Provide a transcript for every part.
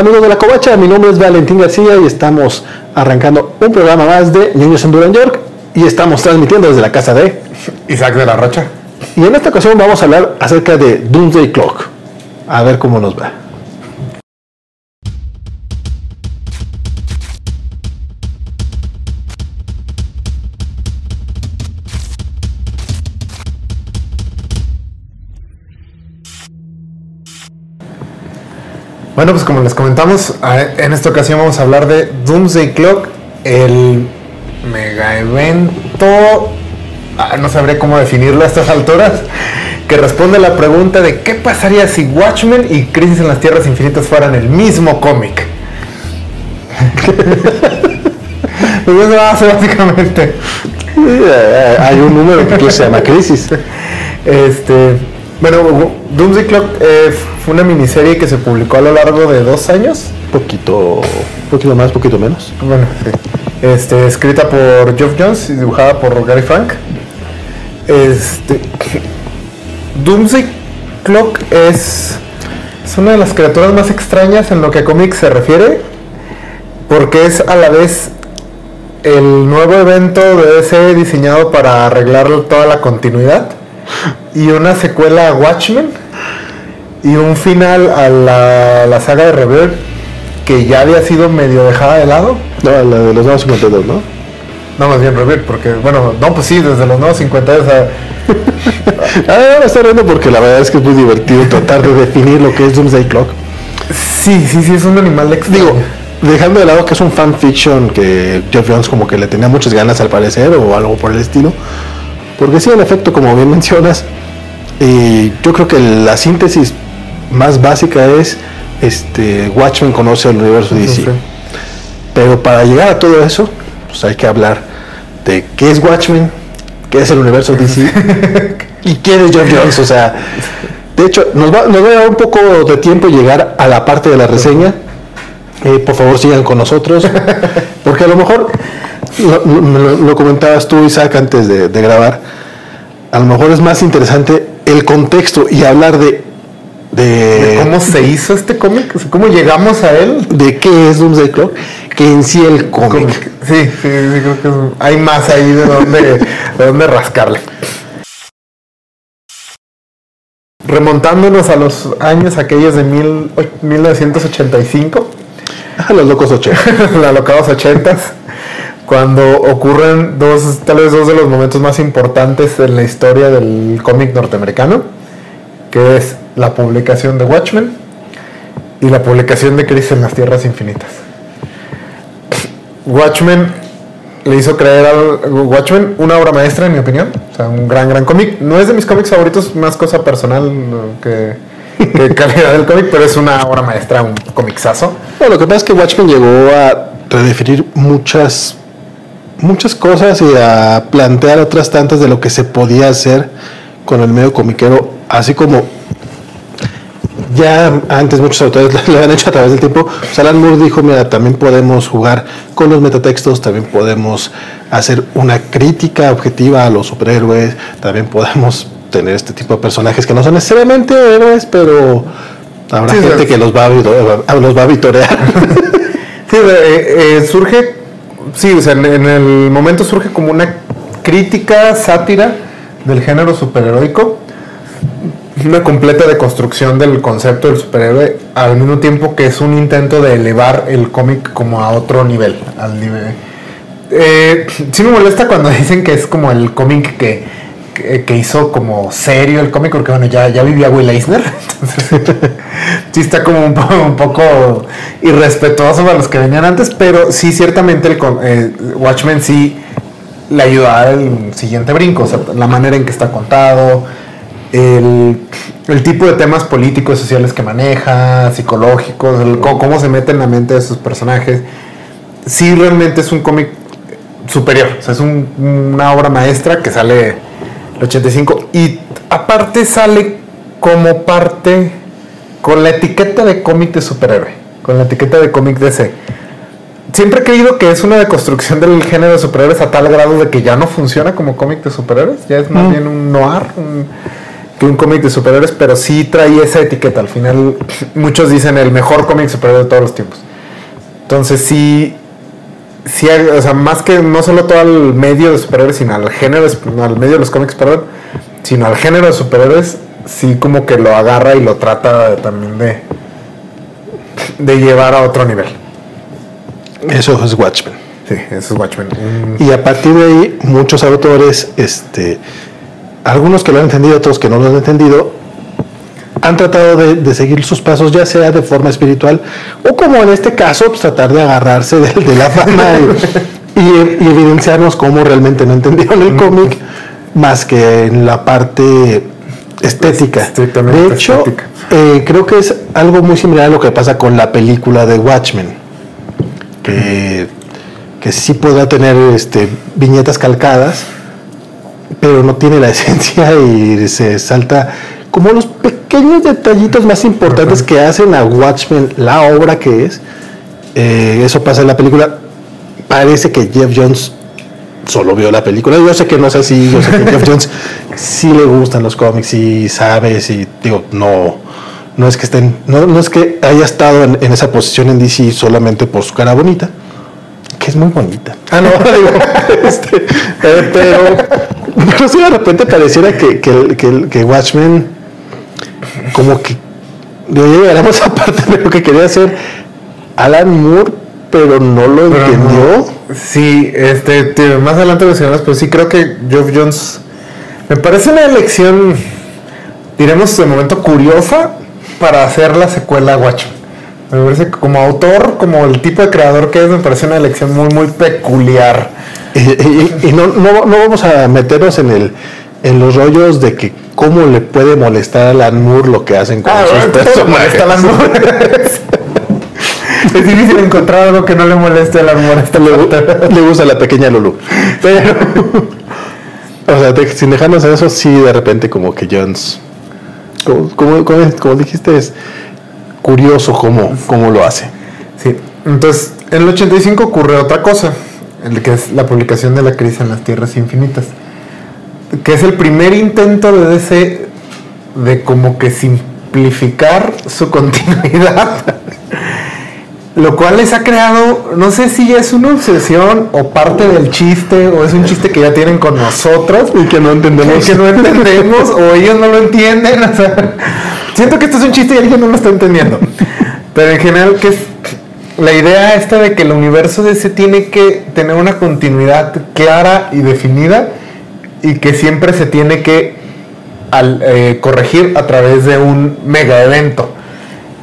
Hola amigos de la Covacha, mi nombre es Valentín García y estamos arrancando un programa más de Niños en Duran York y estamos transmitiendo desde la casa de Isaac de la Rocha. Y en esta ocasión vamos a hablar acerca de Doomsday Clock. A ver cómo nos va. Bueno, pues como les comentamos, en esta ocasión vamos a hablar de Doomsday Clock, el mega evento, ah, no sabré cómo definirlo a estas alturas, que responde a la pregunta de qué pasaría si Watchmen y Crisis en las Tierras Infinitas fueran el mismo cómic. pues eso hace básicamente. Eh, hay un número que se llama Crisis. Este, bueno, Doomsday Clock eh, fue una miniserie que se publicó a lo largo de dos años. Poquito, poquito más, poquito menos. Bueno, sí. Este, escrita por Geoff Jones y dibujada por Gary Frank. Este, Doomsday Clock es, es una de las criaturas más extrañas en lo que a cómics se refiere, porque es a la vez el nuevo evento de DC diseñado para arreglar toda la continuidad y una secuela a Watchmen y un final a la, saga de Rebirth que ya había sido medio dejada de lado. No, la de los nuevos 52, ¿no? No, más bien Rebirth, porque, bueno, no, pues sí, desde los nuevos 52. O sea... ah, me estoy riendo porque la verdad es que es muy divertido tratar de definir lo que es Doomsday Clock. Sí, sí, sí, es un animal extraño. Digo, dejando de lado que es un fanfiction que Jeff Jones como que le tenía muchas ganas al parecer o algo por el estilo. Porque sí, en efecto, como bien mencionas, y yo creo que la síntesis más básica es este Watchmen conoce el universo DC. Pero para llegar a todo eso, pues hay que hablar de qué es Watchmen, qué es el universo DC y quién es John Jones. O sea, de hecho, nos va, nos va a dar un poco de tiempo llegar a la parte de la reseña. Eh, por favor, sigan con nosotros, porque a lo mejor lo, comentabas tú, Isaac, antes de grabar. A lo mejor es más interesante el contexto y hablar de, de, cómo se hizo este cómic, cómo llegamos a él, de qué es Doomsday Clock, que en sí el cómic. Sí, sí, creo que hay más ahí de dónde, de dónde rascarle. Remontándonos a los años aquellos de mil, 1985. A los locos 80. los locados 80 cuando ocurren dos, tal vez dos de los momentos más importantes en la historia del cómic norteamericano, que es la publicación de Watchmen y la publicación de Crisis en las Tierras Infinitas. Watchmen le hizo creer al Watchmen una obra maestra, en mi opinión. O sea, un gran, gran cómic. No es de mis cómics favoritos, más cosa personal que, calidad del cómic, pero es una obra maestra, un cómicsazo. lo que pasa es que Watchmen llegó a redefinir muchas muchas cosas y a plantear otras tantas de lo que se podía hacer con el medio comiquero, así como ya antes muchos autores lo habían hecho a través del tiempo. Pues Alan Moore dijo, mira, también podemos jugar con los metatextos, también podemos hacer una crítica objetiva a los superhéroes, también podemos tener este tipo de personajes que no son necesariamente héroes, pero habrá gente que los va a, los va a vitorear. sí, eh, eh, surge sí, o sea, en, el momento surge como una crítica, sátira del género superheroico, una completa deconstrucción del concepto del superhéroe, al mismo tiempo que es un intento de elevar el cómic como a otro nivel, al nivel. Eh, sí me molesta cuando dicen que es como el cómic que, que, hizo como serio el cómic, porque bueno, ya, ya vivía Will Eisner, entonces sí está como un, poco irrespetuoso para los que venían antes, pero sí ciertamente el eh, Watchmen sí le ayuda al siguiente brinco, o sea, la manera en que está contado, el, tipo de temas políticos, sociales que maneja, psicológicos, cómo, se mete en la mente de sus personajes. Sí, realmente es un cómic superior, o sea, es una obra maestra que sale el 85 y aparte sale como parte con la etiqueta de cómic de superhéroe, con la etiqueta de cómic DC. Siempre he creído que es una deconstrucción del género de superhéroes a tal grado de que ya no funciona como cómic de superhéroes, ya es más mm. bien un noir. que un cómic de superhéroes, pero sí trae esa etiqueta. Al final, muchos dicen el mejor cómic superhéroe de todos los tiempos. Entonces sí, sí o sea, más que no solo todo al medio de superhéroes, sino al género, al medio de los cómics, perdón, sino al género de superhéroes, sí como que lo agarra y lo trata también de, de llevar a otro nivel. Eso es Watchmen. Sí, eso es Watchmen. Y a partir de ahí, muchos autores, este, algunos que lo han entendido, otros que no lo han entendido, han tratado de, seguir sus pasos, ya sea de forma espiritual o como en este caso, pues, tratar de agarrarse de, la fama y, evidenciarnos cómo realmente no entendieron el cómic, más que en la parte estética. De hecho, eh, creo que es algo muy similar a lo que pasa con la película de Watchmen, que, que sí podrá tener este, viñetas calcadas, pero no tiene la esencia y se salta como los pequeños detallitos más importantes que hacen a Watchmen la obra que es. Eh, eso pasa en la película. Parece que Jeff Jones solo vio la película. Yo sé que no es así, yo sé que Jeff Jones sí le gustan los cómics y sabe, y digo, no, no es que estén, no, es que haya estado en, esa posición en DC solamente por su cara bonita, que es muy bonita. Ah, no, digo, este, eh, pero, pero sí de repente pareciera que, que, que, que Watchmen como que de llegaremos a parte de lo que quería hacer Alan Moore, pero no lo entendió. Sí, este, más adelante mencionamos, pero sí creo que Geoff Jones me parece una elección, diremos de momento curiosa para hacer la secuela Guacho. Me parece que como autor, como el tipo de creador que es, me parece una elección muy, muy peculiar. Y, no, no, no, vamos a meternos en el en los rollos de que cómo le puede molestar a Moore lo que hacen con ah, sus personajes. Alan es difícil encontrar algo que no le moleste a Moore. Le, le gusta la pequeña Lulu. Pero, o sea, sin dejarnos en eso, sí, de repente como que Jones, como, como, dijiste, es curioso cómo, cómo lo hace. Sí, entonces en el 85 ocurre otra cosa, el que es la publicación de la crisis en las tierras infinitas que es el primer intento de DC de como que simplificar su continuidad. Lo cual les ha creado, no sé si es una obsesión o parte del chiste, o es un chiste que ya tienen con nosotros. Y que no entendemos. Que no entendemos, o ellos no lo entienden. siento que esto es un chiste y alguien no lo está entendiendo. Pero en general, que es la idea esta de que el universo de ese tiene que tener una continuidad clara y definida y que siempre se tiene que eh, corregir a través de un mega evento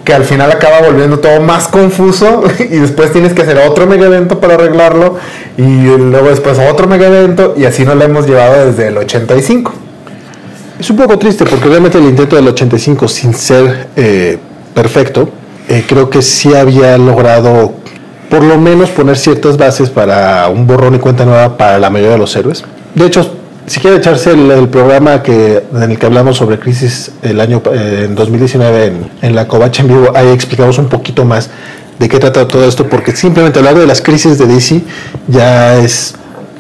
que al final acaba volviendo todo más confuso y después tienes que hacer otro mega evento para arreglarlo y luego después otro mega evento y así nos lo hemos llevado desde el 85. Es un poco triste porque realmente el intento del 85 sin ser eh, perfecto, eh, creo que sí había logrado por lo menos poner ciertas bases para un borrón y cuenta nueva para la mayoría de los héroes. De hecho, si quiere echarse el, programa que, en el que hablamos sobre crisis el año eh, en 2019 en, la Covacha en vivo, ahí explicamos un poquito más de qué trata todo esto, porque simplemente hablar de las crisis de DC ya es,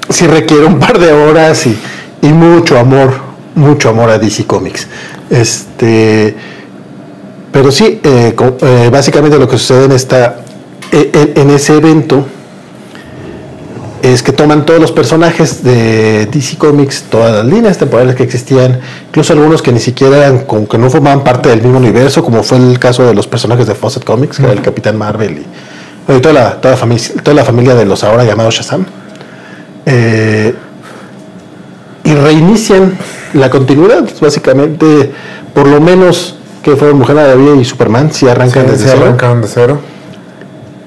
sí requiere un par de horas y, mucho amor, mucho amor a DC Comics. Este, pero sí, eh, eh, básicamente lo que sucede en, esta, en ese evento es que toman todos los personajes de DC Comics, todas las líneas temporales que existían, incluso algunos que ni siquiera eran, como que no formaban parte del mismo universo, como fue el caso de los personajes de Fawcett Comics, que era el Capitán Marvel y, toda, la, toda, la familia, toda la familia de los ahora llamados Shazam. Eh, y reinician la continuidad, básicamente, por lo menos que fueron Mujer Maravilla y Superman, si arrancan desde cero. arrancaron de cero.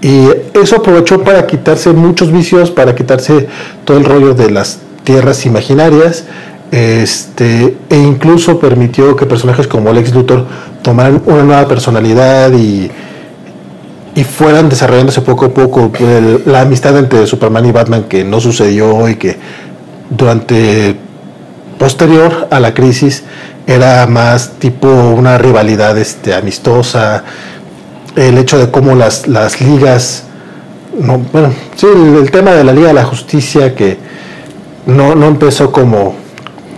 Y eso aprovechó para quitarse muchos vicios, para quitarse todo el rollo de las tierras imaginarias, este, e incluso permitió que personajes como Lex Luthor tomaran una nueva personalidad y, y fueran desarrollándose poco a poco la amistad entre Superman y Batman que no sucedió y que durante posterior a la crisis era más tipo una rivalidad este, amistosa, el hecho de cómo las, las ligas, no, bueno, sí, el, tema de la Liga de la Justicia que no, no empezó como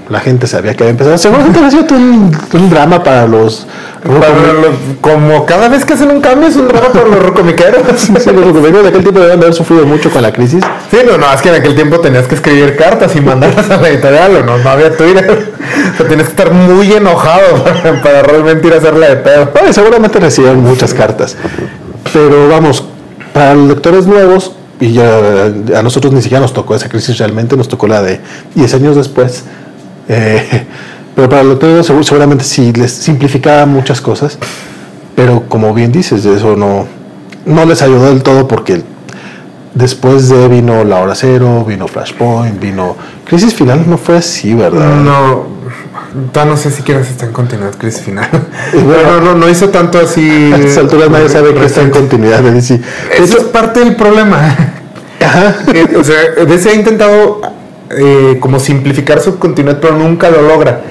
la gente sabía que había empezado. Seguramente un drama para los. Para los- como cada vez que hacen un cambio es un drama para los rocomiqueros. Sí, los rocomiqueros de aquel tiempo deben haber sufrido mucho con la crisis. Sí, no, no, es que en aquel tiempo tenías que escribir cartas y mandarlas a la editorial, o no, no había Twitter. O sea, tenías que estar muy enojado para, para realmente ir a hacerla de pedo. Bueno, seguramente recibieron muchas cartas. Pero vamos, para los lectores nuevos, y ya a nosotros ni siquiera nos tocó esa crisis realmente, nos tocó la de 10 años después. Eh, pero para lectores nuevos, seguramente sí les simplificaba muchas cosas. Pero como bien dices, eso no, no les ayudó del todo porque después de vino La Hora Cero, vino Flashpoint, vino Crisis Final, no fue así, ¿verdad? No, ya no sé si quieres está en continuidad crisis final. bueno. Pero no, no, no hizo tanto así. A estas alturas nadie sabe que está en continuidad de DC. Eso es parte del problema. ajá. O sea, DC ha intentado eh, como simplificar su continuidad, pero nunca lo logra.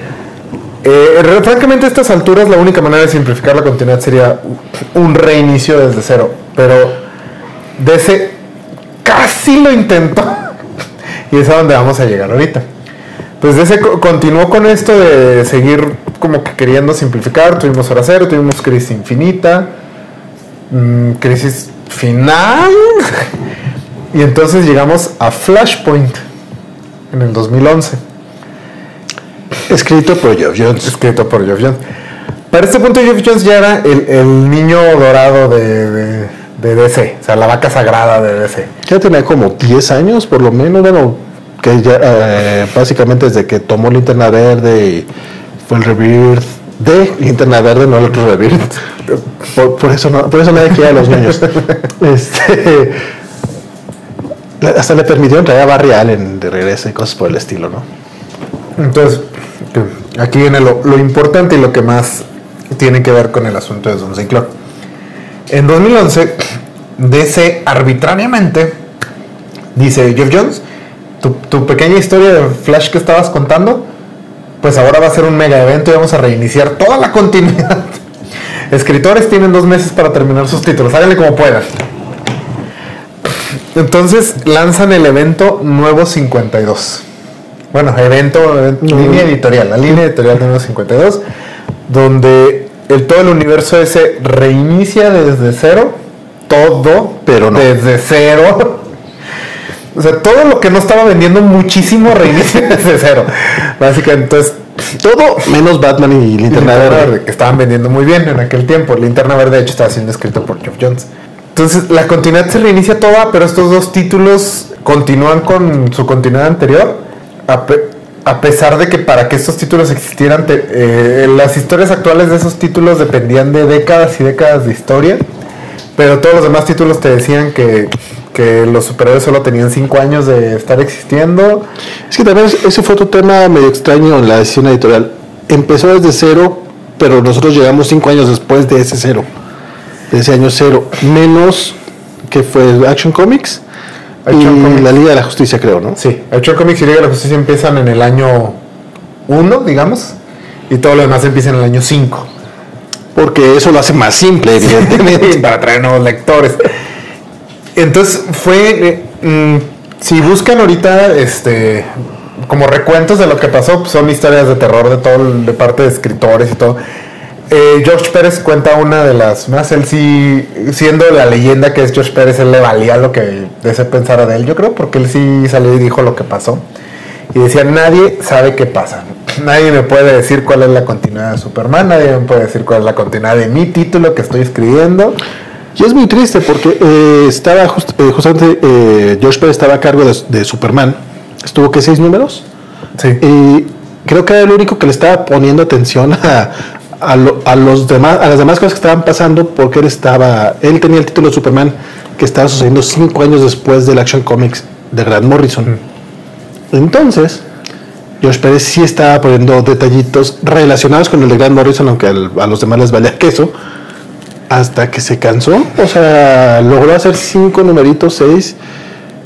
Eh, francamente, a estas alturas, la única manera de simplificar la continuidad sería un reinicio desde cero. Pero DC casi lo intentó. y es a donde vamos a llegar ahorita. Pues DC co- continuó con esto de seguir como que queriendo simplificar. Tuvimos Hora Cero, tuvimos Crisis Infinita, mm, Crisis Final. y entonces llegamos a Flashpoint en el 2011, Escrito por Geoff Jones. escrito por Geoff Jones. Para este punto, Geoff Jones ya era el, el niño dorado de, de- de DC, o sea, la vaca sagrada de DC. Ya tenía como 10 años, por lo menos. Bueno, que ya eh, básicamente desde que tomó Linterna Verde y fue el Rebirth de Linterna Verde, no el otro Rebirth. Por, por eso, no, por eso nadie quiere a los niños. Este, hasta le permitieron traer a Barry Allen de regreso y cosas por el estilo, ¿no? Entonces, aquí viene lo, importante y lo que más tiene que ver con el asunto de Don Sinclair. En 2011, DC arbitrariamente dice, Jeff Jones, tu pequeña historia de Flash que estabas contando, pues ahora va a ser un mega evento y vamos a reiniciar toda la continuidad. Escritores tienen dos meses para terminar sus títulos, háganle como puedan. Entonces lanzan el evento Nuevo 52. Bueno, evento, evento- línea editorial, la línea editorial Nuevo 52, donde el, todo el universo ese reinicia desde cero, todo, Pero no. desde cero. O sea, todo lo que no estaba vendiendo muchísimo reinicia desde cero. Básicamente, entonces, Todo menos Batman y Linterna Verde. que estaban vendiendo muy bien en aquel tiempo. Linterna Verde, de hecho, estaba siendo escrito por Geoff Jones. Entonces, la continuidad se reinicia toda, pero estos dos títulos continúan con su continuidad anterior. A, pe- a pesar de que para que estos títulos existieran, eh, las historias actuales de esos títulos dependían de décadas y décadas de historia. Pero todos los demás títulos te decían que, los superhéroes solo tenían 5 años de estar existiendo. Es que también ese fue otro tema medio extraño en la decisión editorial. Empezó desde cero, pero nosotros llegamos cinco años después de ese cero, de ese año cero, menos que fue Action Comics y la Liga de la Justicia, creo, ¿no? Sí, Action Comics y Liga de la Justicia empiezan en el año 1, digamos, y todo lo demás empieza en el año 5. Porque eso lo hace más simple, evidentemente. para traer nuevos lectores. Entonces fue, eh, mm, si buscan ahorita, este, como recuentos de lo que pasó, pues, son historias de terror de todo, de parte de escritores y todo. Eh, George Pérez cuenta una de las más, él sí, siendo la leyenda que es George Pérez, él le valía lo que se pensara de él, yo creo, porque él sí salió y dijo lo que pasó. Y decía, nadie sabe qué pasa. Nadie me puede decir cuál es la continuidad de Superman, nadie me puede decir cuál es la continuidad de mi título que estoy escribiendo. Y es muy triste porque eh, estaba just- eh, justamente eh, George Pérez estaba a cargo de, de Superman. Estuvo que seis números. Sí. Y creo que era el único que le estaba poniendo atención a, a, lo- a los demás, a las demás cosas que estaban pasando porque él estaba, él tenía el título de Superman que estaba sucediendo cinco años después del Action Comics de Grant Morrison. Entonces, George Pérez sí estaba poniendo detallitos relacionados con el de Grant Morrison, aunque al- a los demás les valía queso, hasta que se cansó. O sea, logró hacer cinco numeritos, seis,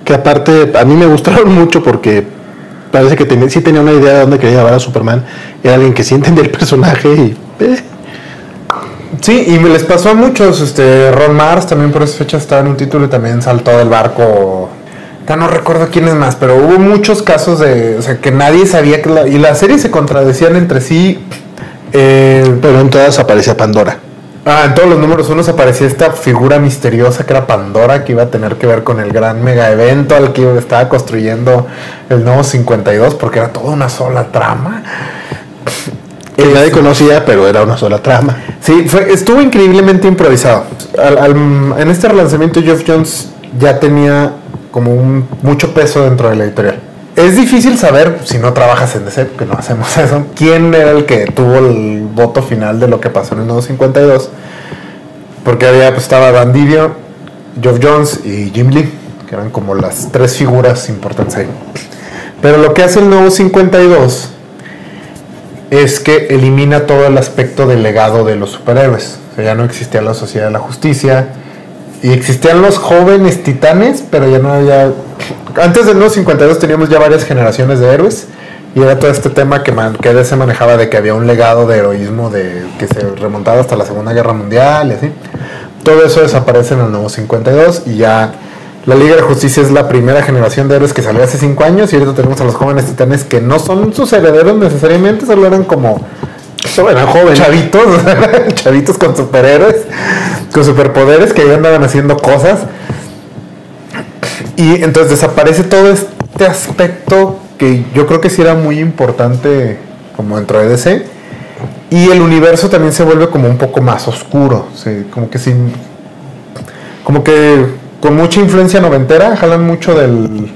que aparte a mí me gustaron mucho porque parece que tenía- sí tenía una idea de dónde quería llevar a Superman. Era alguien que sí entendía el personaje y... eh, Sí, y me les pasó a muchos. Este, Ron Mars también por esa fecha estaba en un título y también saltó del barco Ya no recuerdo quién es más, pero hubo muchos casos de. O sea, que nadie sabía que. La, y las series se contradecían entre sí. Eh, pero en todas aparecía Pandora. Ah, en todos los números unos aparecía esta figura misteriosa que era Pandora, que iba a tener que ver con el gran mega evento al que estaba construyendo el nuevo 52, porque era toda una sola trama. Que nadie conocía, pero era una sola trama. Sí, fue, estuvo increíblemente improvisado. en este relanzamiento, Jeff Jones ya tenía como un, mucho peso dentro de la editorial. Es difícil saber, si no trabajas en DC, que no hacemos eso, quién era el que tuvo el voto final de lo que pasó en el nuevo 52. Porque había, pues, estaba Dan Geoff Jones y Jim Lee, que eran como las tres figuras importantes ahí. Pero lo que hace el nuevo 52 es que elimina todo el aspecto del legado de los superhéroes. O sea, ya no existía la Sociedad de la Justicia, y existían los jóvenes titanes, pero ya no había. Antes del nuevo 52 teníamos ya varias generaciones de héroes. Y era todo este tema que se manejaba de que había un legado de heroísmo de, que se remontaba hasta la Segunda Guerra Mundial y así. Todo eso desaparece en el nuevo 52 y ya la Liga de Justicia es la primera generación de héroes que salió hace 5 años y ahorita tenemos a los jóvenes titanes que no son sus herederos necesariamente, solo eran como eran jóvenes. Chavitos, chavitos con superhéroes, con superpoderes que ya andaban haciendo cosas. Y entonces desaparece todo este aspecto que yo creo que sí era muy importante como dentro de DC. Y el universo también se vuelve como un poco más oscuro, como que sin... Como que con mucha influencia noventera, jalan mucho del,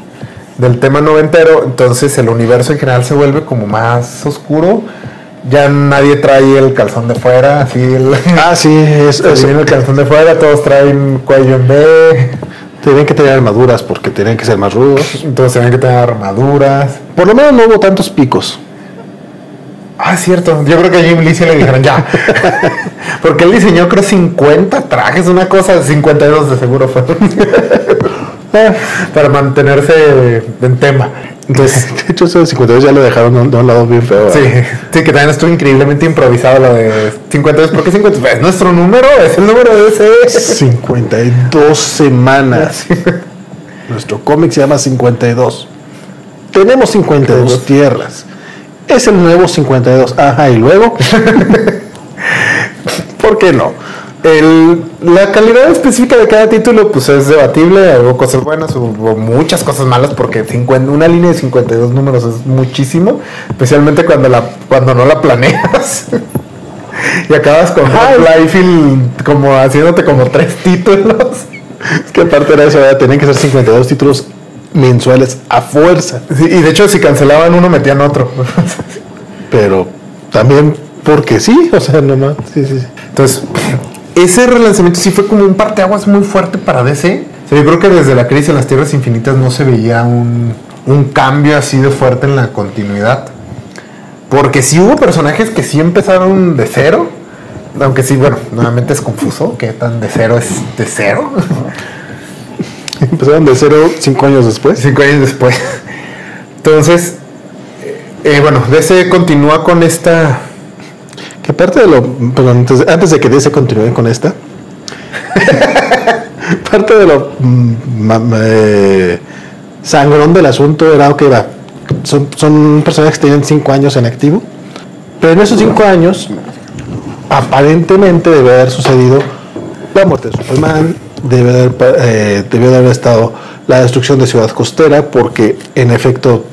del tema noventero, entonces el universo en general se vuelve como más oscuro ya nadie trae el calzón de fuera, así el, Ah, sí, es, el calzón de fuera, todos traen cuello en B. Tienen que tener armaduras porque tienen que ser más rudos. Entonces tienen que tener armaduras. Por lo menos no hubo tantos picos. Ah, cierto. Yo creo que a Jim Lee le dijeron ya. porque él diseñó creo 50 trajes, una cosa, 52 de seguro fue. Para mantenerse en tema. Entonces, de hecho, eso de 52 ya lo dejaron de un lado bien feo. Sí, sí, que también estuvo increíblemente improvisado lo de 52. ¿Por qué 52? Es nuestro número, es el número de ese. 52 semanas. Nuestro cómic se llama 52. Tenemos 52 tierras. Es el nuevo 52. Ajá, y luego. ¿Por qué no? El, la calidad específica de cada título pues es debatible, hubo cosas buenas, hubo muchas cosas malas porque 50, una línea de 52 números es muchísimo, especialmente cuando la cuando no la planeas. y acabas con Flyfield como haciéndote como tres títulos. Es que aparte de eso, tenían que ser 52 títulos mensuales a fuerza. y de hecho si cancelaban uno metían otro. Pero también porque sí, o sea, nomás. Sí, sí. Entonces, ese relanzamiento sí fue como un parteaguas muy fuerte para DC. yo creo que desde la crisis en las Tierras Infinitas no se veía un, cambio así de fuerte en la continuidad. Porque sí hubo personajes que sí empezaron de cero. Aunque sí, bueno, nuevamente es confuso. ¿Qué tan de cero es de cero? Empezaron de cero cinco años después. Cinco años después. Entonces, eh, bueno, DC continúa con esta que parte de lo. Perdón, antes, de que DC continúe con esta. parte de lo mm, eh, sangrón del asunto era, ok, va. Son, son personajes que tienen 5 años en activo. Pero en esos 5 años, aparentemente debe haber sucedido la muerte de Superman, debe haber, eh, debió de haber estado la destrucción de Ciudad Costera, porque en efecto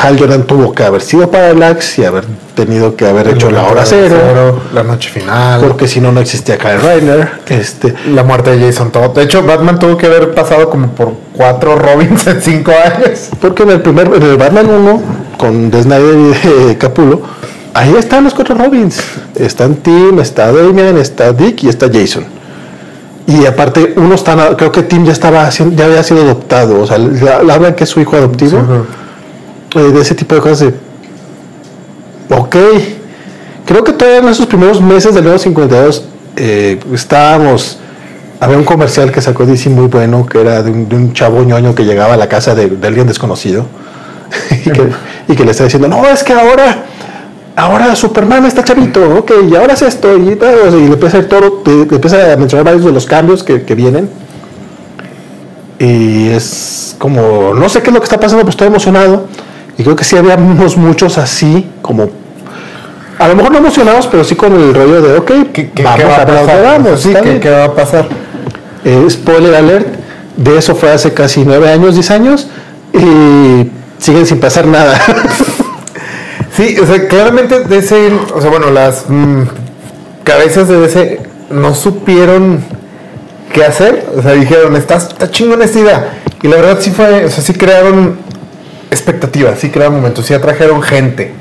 Hal Jordan tuvo que haber sido Parallax y haber tenido que haber hecho la hora cero, la noche final, porque si no no existía Kyle Reiner, este, la muerte de Jason Todd. De hecho, Batman tuvo que haber pasado como por cuatro Robins en cinco años, porque en el primer, en el Batman 1 con The Snyder y Capulo, ahí están los cuatro Robins, están Tim, está Damian, está Dick y está Jason. Y aparte, uno está, creo que Tim ya estaba ya había sido adoptado, o sea, le, hablan que es su hijo adoptivo. Eh, de ese tipo de cosas de, ok, creo que todavía en esos primeros meses del nuevo 52 eh, estábamos, había un comercial que sacó DC muy bueno, que era de un, chavo ñoño que llegaba a la casa de, alguien desconocido y, que, le está diciendo, no, es que ahora ahora Superman está chavito, ok, y ahora es esto, y, y le empieza a, todo, le empieza a mencionar varios de los cambios que, que, vienen. Y es como, no sé qué es lo que está pasando, pero estoy emocionado. Y creo que sí habíamos muchos así, como, a lo mejor no emocionados, pero sí con el rollo de, ok, ¿Qué, qué- vamos qué va a a pasar? vamos. Sí, está ¿qué, bien. qué va a pasar? Eh, spoiler alert, de eso fue hace casi nueve años, diez años, y siguen sin pasar nada. Sí, o sea, claramente DC, o sea, bueno, las mm, cabezas de DC no supieron qué hacer. O sea, dijeron, está, está chingón esta idea. Y la verdad sí fue, o sea, sí crearon expectativas, sí crearon momentos, sí atrajeron gente.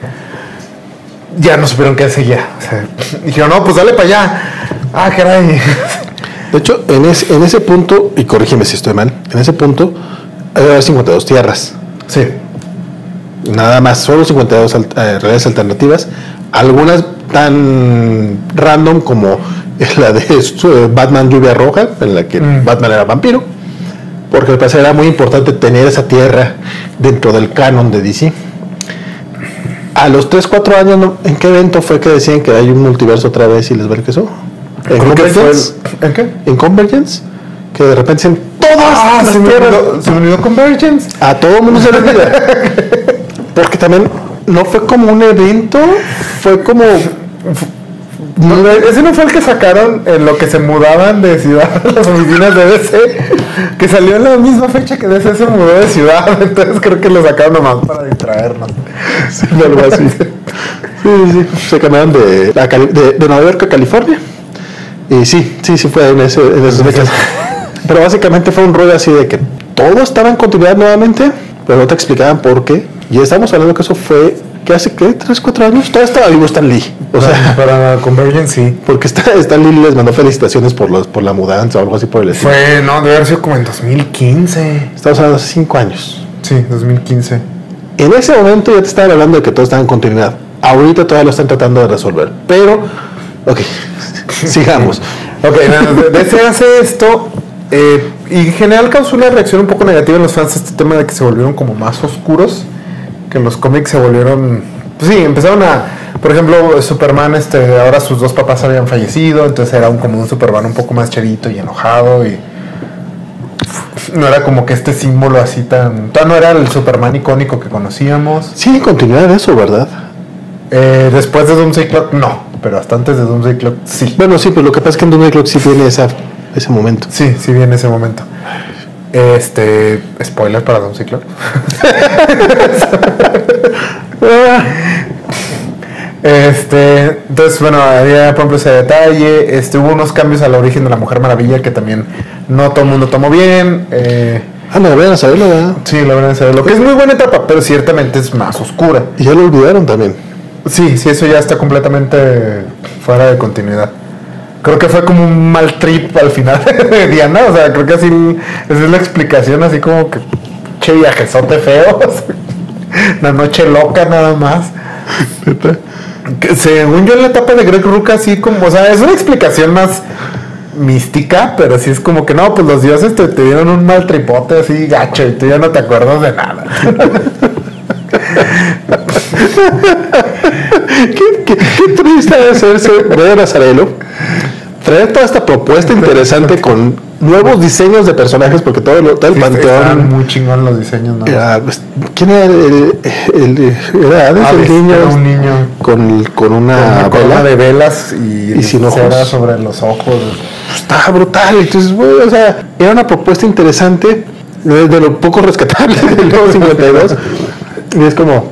Ya no supieron qué hacer ya. O sea, dijeron, no, pues dale para allá. Ah, caray. De hecho, en ese, en ese punto, y corrígeme si estoy mal, en ese punto había 52 tierras. Sí. Nada más, solo 52 alt- eh, realidades alternativas. Algunas tan random como la de eh, Batman Lluvia Roja, en la que Mm. Batman era vampiro. Porque me parece era muy importante tener esa tierra dentro del canon de DC. A los 3, 4 años. ¿en qué evento fue que decían que hay un multiverso otra vez y les vale que eso? ¿En Convergence? el- ¿En qué? ¿En Convergence? Que de repente dicen todas Ah, las se me, olvidó, se me olvidó Convergence. a todo el mundo se le olvida. Porque también no fue como un evento, fue como. Ese no fue el que sacaron en lo que se mudaban de ciudad las oficinas de DC, que salió en la misma fecha que DC se mudó de ciudad, entonces creo que lo sacaron nomás para distraernos. Sí, algo así. Sí, sí. Se cambiaron de, de Nueva York a California. Y sí, sí, sí fue en, ese, en esas fechas. Pero básicamente fue un rollo así de que todo estaba en continuidad nuevamente, pero no te explicaban por qué. Y estamos hablando que eso fue, que hace, ¿qué? ¿Tres, cuatro años? Todavía estaba vivo Stan Lee. O sea, para Convergence sí. porque Stan, Stan Lee les mandó felicitaciones por, los, por la mudanza o algo así por el estilo. Fue, no, debe haber sido como en 2015. Estamos hablando de hace cinco años. Sí, 2015. En ese momento ya te estaban hablando de que todo estaba en continuidad. Ahorita todavía lo están tratando de resolver. Pero, ok, sigamos. Ok, DC hace esto eh, y en general causó una reacción un poco negativa en los fans este tema de que se volvieron como más oscuros, que los cómics se volvieron, pues sí, empezaron a, por ejemplo, Superman, este, ahora sus dos papás habían fallecido, entonces era un, como un Superman un poco más chavito y enojado y no era como que este símbolo así tan, no era el Superman icónico que conocíamos. Sí, en continuidad de eso, ¿verdad? Eh, después de Doomsday Clock, no, pero hasta antes de Doomsday Clock, sí. Bueno, sí, pero lo que pasa es que en Doom Clock sí tiene esa, ese momento. Sí, sí viene ese momento. Este, spoiler para Don Ciclo. Este, entonces, bueno, había, por ejemplo, ese detalle. Este, hubo unos cambios al origen de la Mujer Maravilla que también no todo el mundo tomó bien. Eh, Ah, no, vayan a saberlo, ¿verdad? sí, la verdad es lo que es muy buena etapa, pero ciertamente es más oscura. Y ya lo olvidaron también. Sí, sí, eso ya está completamente fuera de continuidad. Creo que fue como un mal trip al final de Diana, o sea, creo que así esa es la explicación, así como que che viajezote feo, una noche loca nada más. Que según yo en la etapa de Greg Rucka así como, o sea, es una explicación más mística, pero sí es como que no, pues los dioses te, te dieron un mal tripote así gacho y tú ya no te acuerdas de nada. ¿Qué, qué, qué triste de hacerse ver a Nazarelo. Traer toda esta propuesta interesante con nuevos diseños de personajes, porque todo, lo- todo el Sí, panteón. muy chingón los diseños, ¿no? Era, pues, ¿Quién era el, el- era Hades, Hades, el niño? era un niño. Con, con una vela. de velas y, Y sin ojos. sobre los ojos. Estaba brutal. Entonces, o sea, era una propuesta interesante de, de lo poco rescatable del nuevo 52. y es como,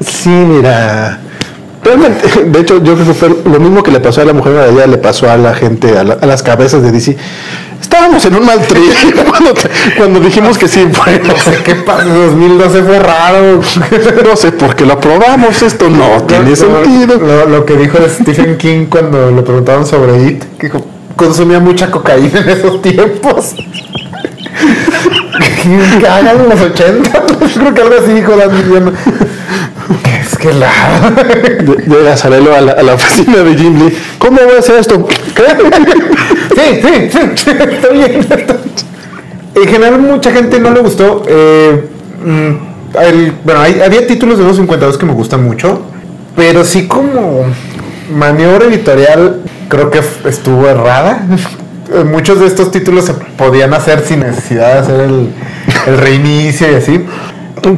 sí, mira. Realmente, de hecho, yo creo que fue lo mismo que le pasó a la mujer maravilla, le pasó a la gente, a, la- a las cabezas de DC. Estábamos en un mal trip cuando, cuando dijimos que sí, bueno, No sé qué pasó, 2012 fue raro. no sé por qué lo aprobamos, esto no tiene sentido. Lo, lo que dijo Stephen King cuando le preguntaron sobre It, que dijo, consumía mucha cocaína en esos tiempos. que hagan en los 80. Creo que algo así dijo Dan es que la. Llega a la, a la oficina de Jim Lee. ¿Cómo voy a hacer esto? ¿Qué? Sí, sí, sí, está bien. En general, mucha gente no le gustó. eh, mm, el- bueno, hay- había títulos de los 52 que me gustan mucho, pero sí como maniobra editorial creo que estuvo errada. muchos de estos títulos se podían hacer sin necesidad de hacer el, el reinicio y así.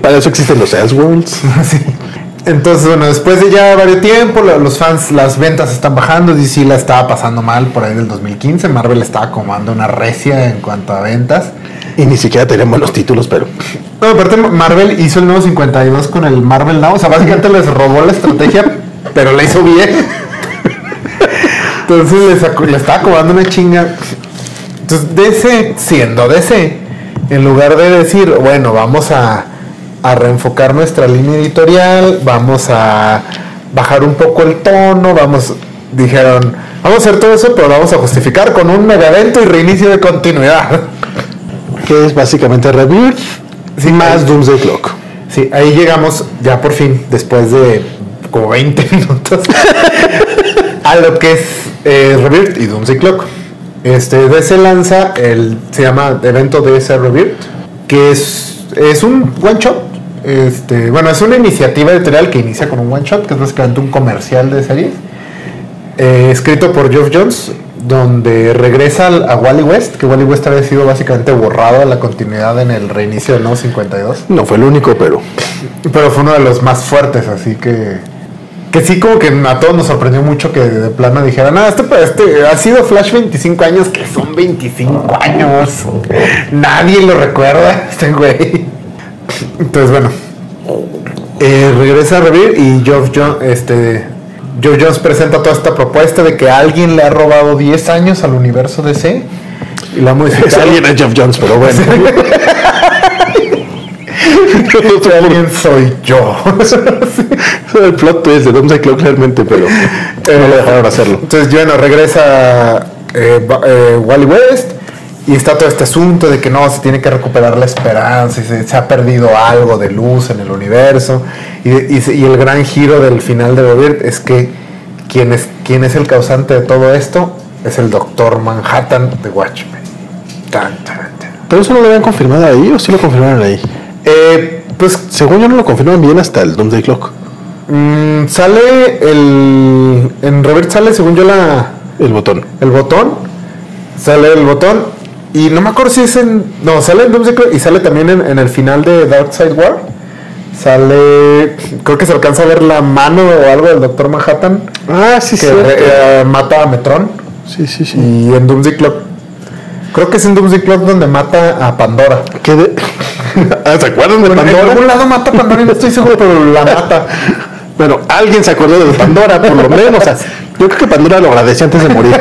Para eso existen los Elseworlds. Sí. Entonces, bueno, después de ya varios tiempo, lo- los fans, las ventas están bajando. DC la estaba pasando mal por ahí del 2015. Marvel estaba comando una recia en cuanto a ventas. Y ni siquiera tenían buenos títulos, pero. No, aparte, Marvel hizo el nuevo 52 con el Marvel Now. O sea, básicamente les robó la estrategia, pero la hizo bien. Entonces le estaba cobrando una chinga. Entonces, DC, siendo DC, en lugar de decir, bueno, vamos a, a reenfocar nuestra línea editorial, vamos a bajar un poco el tono, vamos, dijeron, vamos a hacer todo eso, pero lo vamos a justificar con un mega evento y reinicio de continuidad. Que es básicamente Rebirth Sí, más ahí- Doomsday Clock. Sí, ahí llegamos ya por fin, después de como 20 minutos, a lo que es eh, Rebirth y Doomsday Clock. Este, DC lanza el, se llama evento DC Rebirth, que es, es un one shot. Este, bueno, es una iniciativa editorial que inicia con un one shot, que es básicamente un comercial de series, eh, escrito por Geoff Jones, donde regresa a Wally West, que Wally West había sido básicamente borrado de la continuidad en el reinicio del nuevo 52. No fue el único, pero. Pero fue uno de los más fuertes, así que. Que sí, como que a todos nos sorprendió mucho que de plano dijeran, ah, este, este ha sido Flash 25 años, que son 25 años. Nadie lo recuerda, este güey. Entonces, bueno. Eh, regresa a Revir y Geoff Jones, este, Geoff Jones presenta toda esta propuesta de que alguien le ha robado 10 años al universo DC y la ha Es modificado. alguien es Jeff Jones, pero bueno. Alguien soy yo. el plot twist de Doomsday Clock realmente, pero no lo dejaron hacerlo. Entonces, bueno, regresa eh, eh, Wally West y está todo este asunto de que no, se tiene que recuperar la esperanza y se, se ha perdido algo de luz en el universo. Y, y y el gran giro del final de Rebirth es que quien es, quien es el causante de todo esto es el Doctor Manhattan de Watchmen. Tan, tan, tan. Pero eso no lo habían confirmado ahí o sí lo confirmaron ahí. Eh, pues Según yo no lo confirman bien hasta el Doomsday Clock. mm, sale el. En Rebirth sale, según yo, la. El botón. el botón, sale el botón y no me acuerdo si es en, no, sale en Doomsday Clock y sale también en, en el final de Dark Side War. Sale, creo que se alcanza a ver la mano o algo del Doctor Manhattan Ah, sí, que sí. eh, mata a Metron Sí, sí, sí. y en Doomsday Clock. Creo que es en Doomsday Clock donde mata a Pandora. ¿Qué de... Ah, ¿Se acuerdan de Bueno, en algún Pandora? lado mata a Pandora y no estoy seguro, pero la mata. Bueno, alguien se acordó de Pandora, por lo menos. O sea, yo creo que Pandora lo agradecía antes de morir.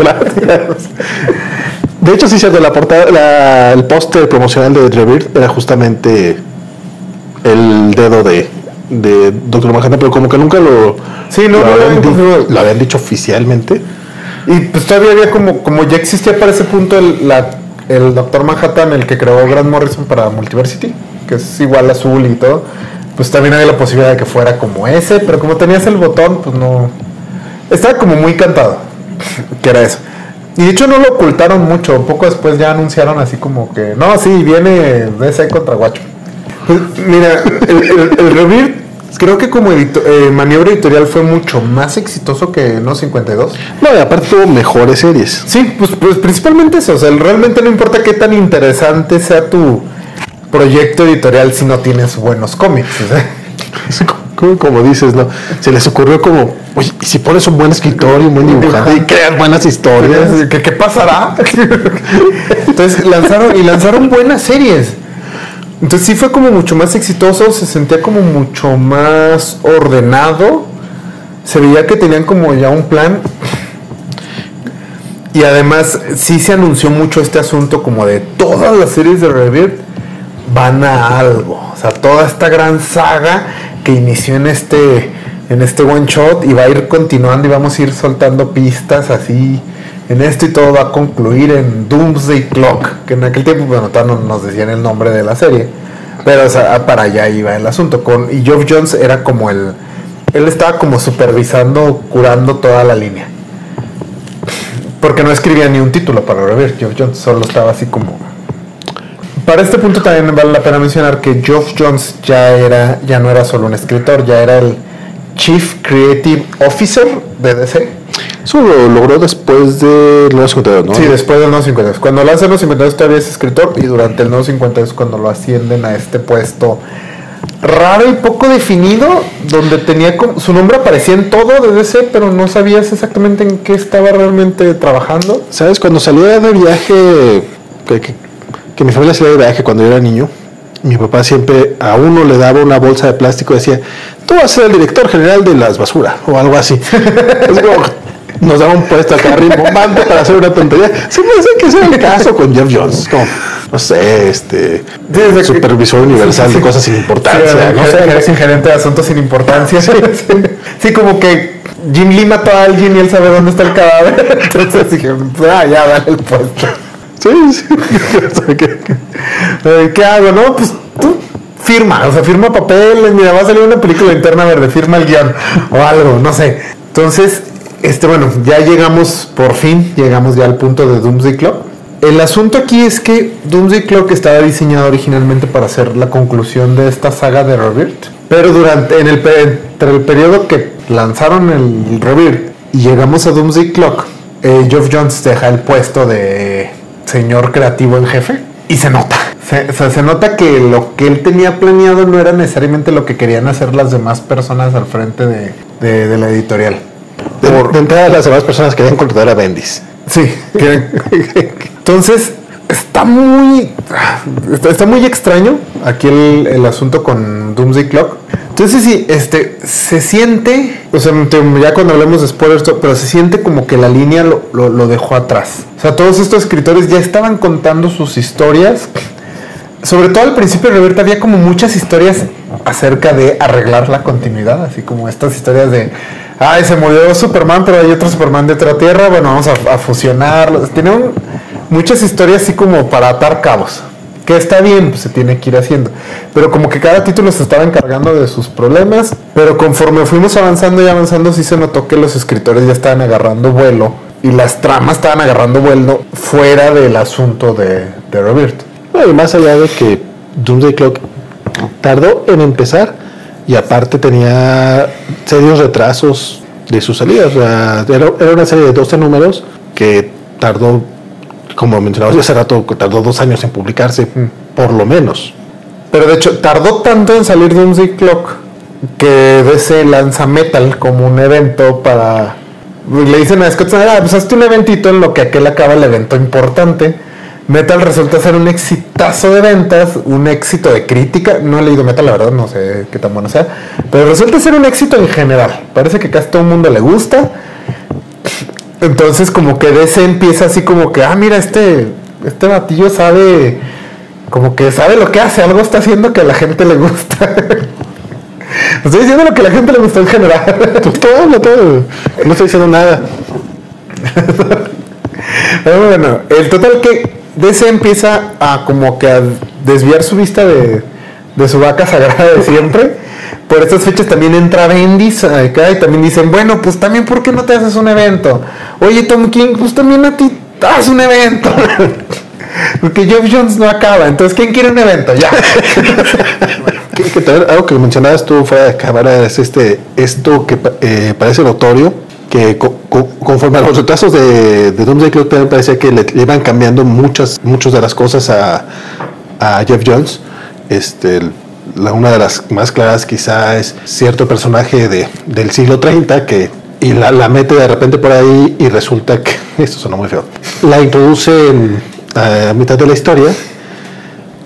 Gracias. De hecho, sí, cierto, la portada, la- el póster promocional de Rebirth era justamente el dedo de, de Doctor Manhattan, pero como que nunca lo, Sí, no, lo, no, habían, no, di- no. lo habían dicho oficialmente. Y pues todavía había como, como ya existía para ese punto el, la- el Doctor Manhattan, el que creó Grant Morrison para Multiversity, que es igual azul y todo, pues también había la posibilidad de que fuera como ese, pero como tenías el botón, pues no. Estaba como muy cantado, que era eso. Y de hecho no lo ocultaron mucho, poco después ya anunciaron así como que, no, sí, viene DC contra Watchmen. Pues, mira, el, el, el Rebirth, creo que como edito- eh, maniobra editorial fue mucho más exitoso que No 52. No, y aparte tuvo mejores series. Sí, pues, pues principalmente eso. O sea, realmente no importa qué tan interesante sea tu proyecto editorial si no tienes buenos cómics. Es Como, dices, ¿no? Se les ocurrió como, oye, ¿y si pones un buen escritor y un buen dibujante y creas buenas historias? ¿Qué, qué pasará? Entonces lanzaron y lanzaron buenas series. Entonces sí fue como mucho más exitoso, se sentía como mucho más ordenado. Se veía que tenían como ya un plan. Y además sí se anunció mucho este asunto como de todas las series de Rebirth van a algo. O sea, toda esta gran saga que inició en este, en este one shot y va a ir continuando y vamos a ir soltando pistas así en esto y todo va a concluir en Doomsday Clock, que en aquel tiempo, bueno, no nos decían el nombre de la serie, pero sea, para allá iba el asunto. Con, y Geoff Jones era como el, él estaba como supervisando, curando toda la línea. Porque no escribía ni un título para Rebirth, Geoff Jones solo estaba así como para este punto también vale la pena mencionar que Geoff Jones ya era, ya no era solo un escritor, ya era el Chief Creative Officer de DC. Eso lo logró después del nuevo 52, ¿no? Sí, después del nuevo 52. Cuando lanza el nuevo 52 todavía es escritor y durante el nuevo 52 cuando lo ascienden a este puesto raro y poco definido, donde tenía como, su nombre aparecía en todo de DC, pero no sabías exactamente en qué estaba realmente trabajando. ¿Sabes? Cuando salía de viaje, que, que- que mi familia salía de viaje cuando yo era niño, mi papá siempre a uno le daba una bolsa de plástico y decía, tú vas a ser el director general de las basuras o algo así. Es como, nos daba un puesto acá rimbombante para hacer una tontería. Se me hace que ese era el caso con Jeff Jones, como, no sé, este, Sí, sea, que- supervisor universal sí, sí, de cosas sin importancia. No sé, eres gerente de asuntos sin importancia. Sí, como que Jim Lee mató a alguien y él sabe dónde está el cadáver. Entonces dijeron, ah, ya, dale el puesto. Sí, sí. ¿Qué hago? No, pues tú firma, o sea, firma papeles, mira, va a salir una película interna verde, firma el guion o algo, no sé. Entonces, este, bueno, ya llegamos, por fin, llegamos ya al punto de Doomsday Clock. El asunto aquí es que Doomsday Clock estaba diseñado originalmente para ser la conclusión de esta saga de Rebirth. Pero durante, en el, entre el periodo que lanzaron el Rebirth y llegamos a Doomsday Clock, eh, Geoff Jones deja el puesto de señor creativo en jefe y se nota. Se, o sea, se nota que lo que él tenía planeado no era necesariamente lo que querían hacer las demás personas al frente de, de- de la editorial. De, de entrada, las demás personas querían contratar a Bendis. Sí. Entonces, está muy. Está, está muy extraño aquí el, el asunto con Doomsday Clock. Entonces, sí, este, se siente. O sea, ya cuando hablemos de spoilers, pero se siente como que la línea lo, lo- lo dejó atrás. O sea, todos estos escritores ya estaban contando sus historias. Sobre todo al principio Rebirth había como muchas historias acerca de arreglar la continuidad, así como estas historias de, ay, se murió Superman, pero hay otro Superman de otra tierra, bueno, vamos a, a fusionarlos. Tienen muchas historias así como para atar cabos, que está bien, pues se tiene que ir haciendo. Pero como que cada título se estaba encargando de sus problemas, pero conforme fuimos avanzando y avanzando, sí se notó que los escritores ya estaban agarrando vuelo y las tramas estaban agarrando vuelo fuera del asunto de, de Rebirth. No, y más allá de que Doomsday Clock tardó en empezar y aparte tenía serios retrasos de su salida. O sea, era, era una serie de 12 números que tardó, como mencionabas hace rato, que tardó dos años en publicarse, por lo menos. Pero de hecho, tardó tanto en salir Doomsday Clock que DC lanza Metal como un evento para. Le dicen a Scott ah, pues hazte un eventito en lo que aquel acaba el evento importante. Metal resulta ser un exitazo de ventas, un éxito de crítica. No he leído Metal, la verdad, no sé qué tan bueno sea. Pero resulta ser un éxito en general. Parece que casi todo el mundo le gusta. Entonces, como que DC empieza así como que, ah, mira, este, este batillo sabe, como que sabe lo que hace, algo está haciendo que a la gente le gusta. Estoy diciendo lo que a la gente le gustó en general. Todo, todo. No estoy diciendo nada. Pero bueno, el total que DC empieza a como que a desviar su vista de, de su vaca sagrada de siempre. Por estas fechas también entra Bendis acá y también dicen, bueno, pues también ¿por qué no te haces un evento? Oye, Tom King, pues también a ti haz un evento. Porque Geoff Jones no acaba, entonces ¿quién quiere un evento? Ya. Algo que mencionabas tú fuera de cámara es este, esto que eh, parece notorio, que co- co- conforme a los retrasos de, de Doomsday Clock también parecía que le, iban cambiando muchas, muchas de las cosas a, Jeff Jones. Este, la, una de las más claras quizá es cierto personaje de, del siglo 30 que y la, la mete de repente por ahí y resulta que, esto suena muy feo, la introduce en, a mitad de la historia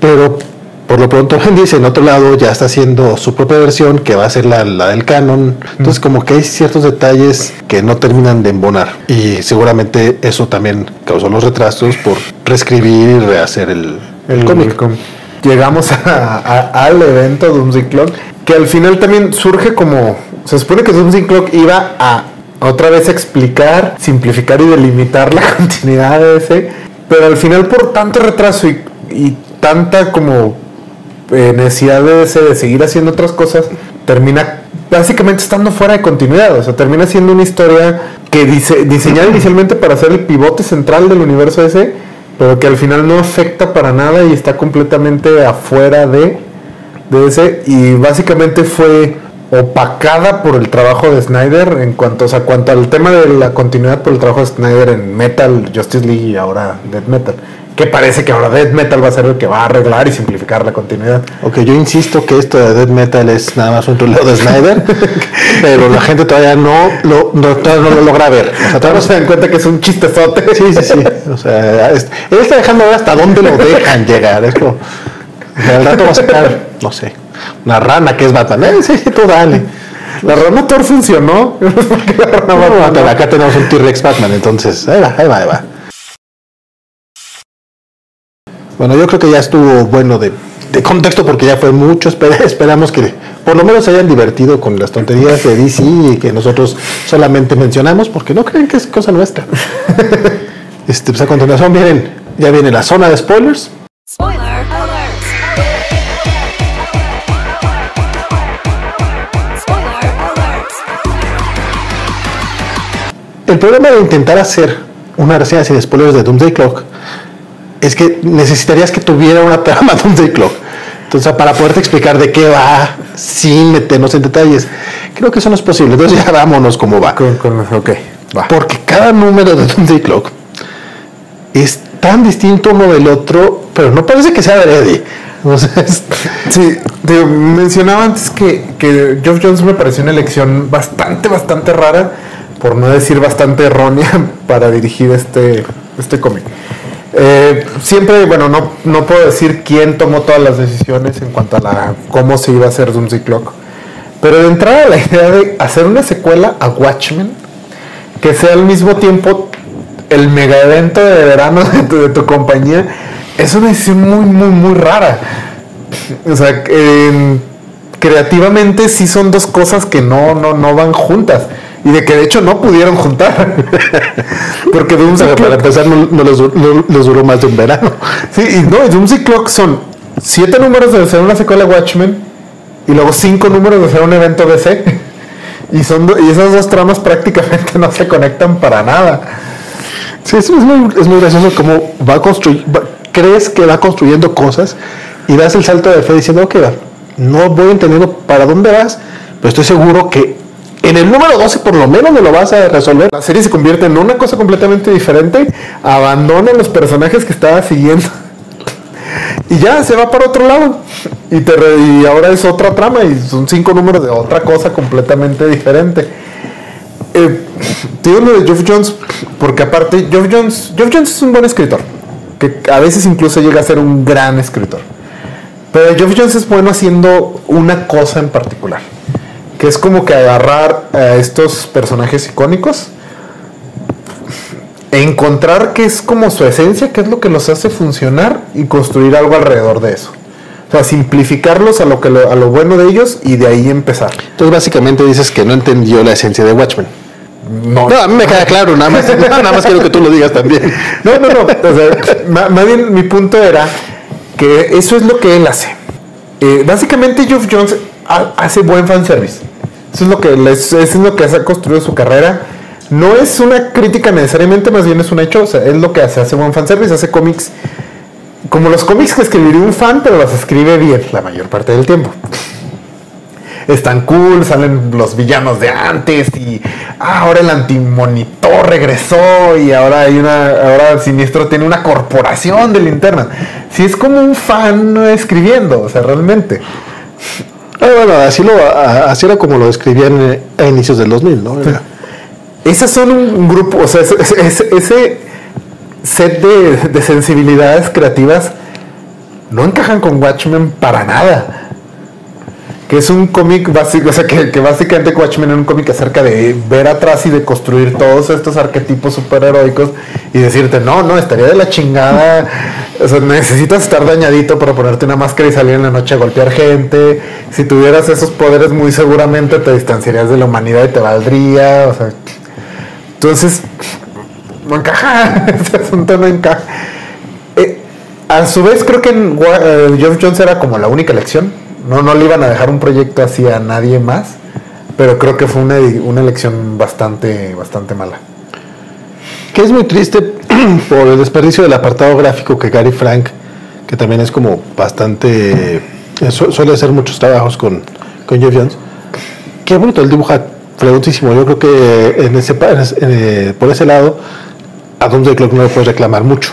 pero por lo pronto Bendis en otro lado ya está haciendo su propia versión que va a ser la, la del canon. Entonces como que hay ciertos detalles que no terminan de embonar. Y seguramente eso también causó los retrasos por reescribir y rehacer el, el cómic. Llegamos a- a- al evento Doomsday Clock, que al final también surge como. Se supone que Doomsday Clock iba a otra vez explicar, simplificar y delimitar la continuidad de ese, pero al final, por tanto retraso y, y tanta como eh, necesidad de, ese- de seguir haciendo otras cosas, termina básicamente estando fuera de continuidad. O sea, termina siendo una historia que dice, diseñada inicialmente para ser el pivote central del universo ese, pero que al final no afecta para nada y está completamente afuera de, de ese. Y básicamente fue opacada por el trabajo de Snyder en cuanto, o sea, cuanto al tema de la continuidad por el trabajo de Snyder en Metal, Justice League y ahora Dead Metal. Que parece que ahora Dead Metal va a ser el que va a arreglar y simplificar la continuidad. Ok, yo insisto que esto de Dead Metal es nada más un troleo de Snyder, pero la gente todavía no lo, no, todavía no lo logra ver. O sea, todavía no se dan cuenta que es un chistezote. Sí, sí, sí. O sea, es- él está dejando ver hasta dónde lo dejan llegar. Es como, al rato va a sacar, no sé, una rana que es Batman. Eh, sí, tú dale. La rana Thor funcionó. La rana No, Batman no. acá tenemos un T-Rex Batman, entonces, ahí va, ahí va, ahí va. Bueno, yo creo que ya estuvo bueno de, de contexto porque ya fue mucho. Esper- esperamos que por lo menos se hayan divertido con las tonterías de DC y que nosotros solamente mencionamos porque no creen que es cosa nuestra. Este, pues a continuación vienen, ya viene la zona de spoilers. Spoiler alert! Spoiler alert! El problema de intentar hacer una reseña sin spoilers de Doomsday Clock es que necesitarías que tuviera una trama Doomsday Clock. Entonces, para poderte explicar de qué va sin meternos en detalles, creo que eso no es posible. Entonces, ya vámonos cómo va. Con- con- ok, va. Porque cada número de Doomsday Clock es tan distinto uno del otro, pero no parece que sea de Eddie. O sea, Sí, digo, mencionaba antes que, que Geoff Jones me pareció una elección bastante, bastante rara, por no decir bastante errónea, para dirigir este, este cómic. Eh, siempre, bueno, no, no puedo decir quién tomó todas las decisiones en cuanto a la, cómo se iba a hacer Doomsday Clock, pero de entrada la idea de hacer una secuela a Watchmen, que sea al mismo tiempo el mega evento de verano de tu, de tu compañía, es una decisión muy, muy, muy rara. O sea, en- creativamente sí son dos cosas que no, no, no van juntas. Y de que de hecho no pudieron juntar. Porque Doomsday para empezar, no, no les, du- no les duró más de un verano. sí, y no, Doomsday Clock son siete números de hacer una secuela Watchmen y luego cinco números de hacer un evento DC. Y, son do- y esas dos tramas prácticamente no se conectan para nada. Sí, es, muy, es muy gracioso cómo va construyendo, crees que va construyendo cosas y das el salto de fe diciendo, ok, no voy entendiendo para dónde vas, pero estoy seguro que en el número 12 por lo menos me lo vas a resolver. La serie se convierte en una cosa completamente diferente, abandona los personajes que estaba siguiendo y ya se va para otro lado. Y, te re- y ahora es otra trama y son cinco números de otra cosa completamente diferente. Eh, te digo lo de Geoff Jones porque aparte Geoff Jones, Geoff es un buen escritor, que a veces incluso llega a ser un gran escritor. Pero Geoff Jones es bueno haciendo una cosa en particular, que es como que agarrar a estos personajes icónicos, encontrar qué es como su esencia, qué es lo que los hace funcionar y construir algo alrededor de eso. O sea, simplificarlos a lo, que a lo bueno de ellos y de ahí empezar. Entonces básicamente dices que no entendió la esencia de Watchmen. No, No, a mí me queda claro, nada más, nada más quiero que tú lo digas también. No, no, no. O sea, más bien mi punto era que eso es lo que él hace. Eh, básicamente Geoff Jones ha- hace buen fanservice. Eso es lo que les- eso es lo que ha construido su carrera. No es una crítica necesariamente, más bien es un hecho. O sea, es lo que hace, hace buen fanservice, hace cómics como los cómics que escribiría un fan, pero los escribe bien la mayor parte del tiempo. Están cool, salen los villanos de antes y ah, ahora el antimonitor regresó y ahora hay una ahora Siniestro tiene una corporación de linternas. Si es como un fan escribiendo, o sea, realmente. Bueno, así, lo, así era como lo describían eh, a inicios del 2000, ¿no? Era- Esas son un, un grupo, o sea, ese, ese- ese set de, de sensibilidades creativas no encajan con Watchmen para nada. Que es un cómic básico, o sea, que, básicamente Watchmen es un cómic acerca de ver atrás y de construir todos estos arquetipos superheroicos y decirte, no, no, estaría de la chingada. O sea, necesitas estar dañadito para ponerte una máscara y salir en la noche a golpear gente. Si tuvieras esos poderes, muy seguramente te distanciarías de la humanidad y te valdría. O sea, entonces, no encaja. Ese asunto no encaja. Eh, a su vez, creo que en Wa- eh, Jones era como la única elección. No, no le iban a dejar un proyecto así a nadie más. Pero creo que fue una, una elección bastante, bastante mala. Que es muy triste por el desperdicio del apartado gráfico que Gary Frank, que también es como bastante. eh, su- suele hacer muchos trabajos con, con Jeff Jones. qué bonito, él dibuja fregoncísimo. Yo creo que en ese, en eh, por ese lado, a Doomsday Clock no le puedes reclamar mucho.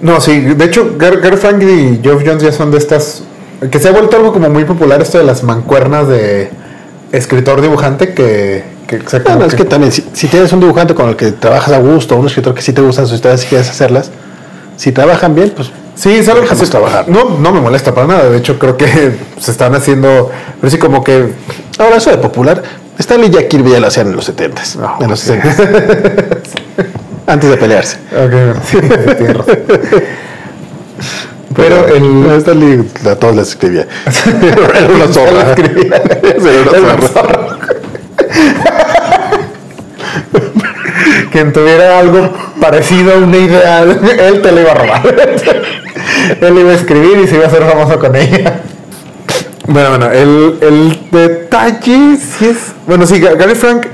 No, sí, de hecho, Gary, Gary Frank y Geoff Jones ya son de estas. Que se ha vuelto algo como muy popular esto de las mancuernas de escritor-dibujante que, que, como Bueno, es que- que también, si, si tienes un dibujante con el que trabajas a gusto, un escritor que sí te gustan sus historias y quieres hacerlas, si trabajan bien, pues Sí, es algo que trabajar. No, no me molesta para nada. De hecho, creo que se están haciendo. Pero sí, como que. Ahora, eso de popular, Stanley y Jack Kirby ya lo hacían en los 70 Ah, en los ok. 60 antes de pelearse. Ok, sí. Pero el. Stanley a todos les escribía. Era una zorra. Era una zorra. Quien tuviera algo parecido a una idea, él te lo iba a robar. él iba a escribir y se iba a hacer famoso con ella. Bueno, bueno, el, el detalle sí es. Bueno, sí, Ga- Gary Frank,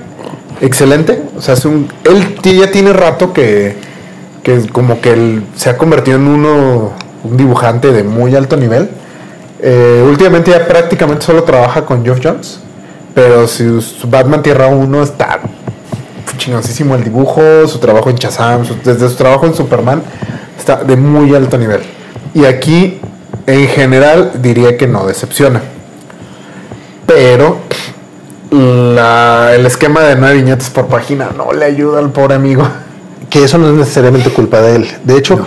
excelente. O sea, es un. Él ya tiene rato que. Que como que él se ha convertido en uno. Un dibujante de muy alto nivel. Eh, últimamente ya prácticamente solo trabaja con Geoff Jones. Pero su, su Batman Tierra 1 está chingoncísimo el dibujo, su trabajo en Shazam, su- desde su trabajo en Superman, está de muy alto nivel. Y aquí, en general, diría que no decepciona. Pero la- el esquema de nueve viñetas por página no le ayuda al pobre amigo. Que eso no es necesariamente culpa de él. De hecho,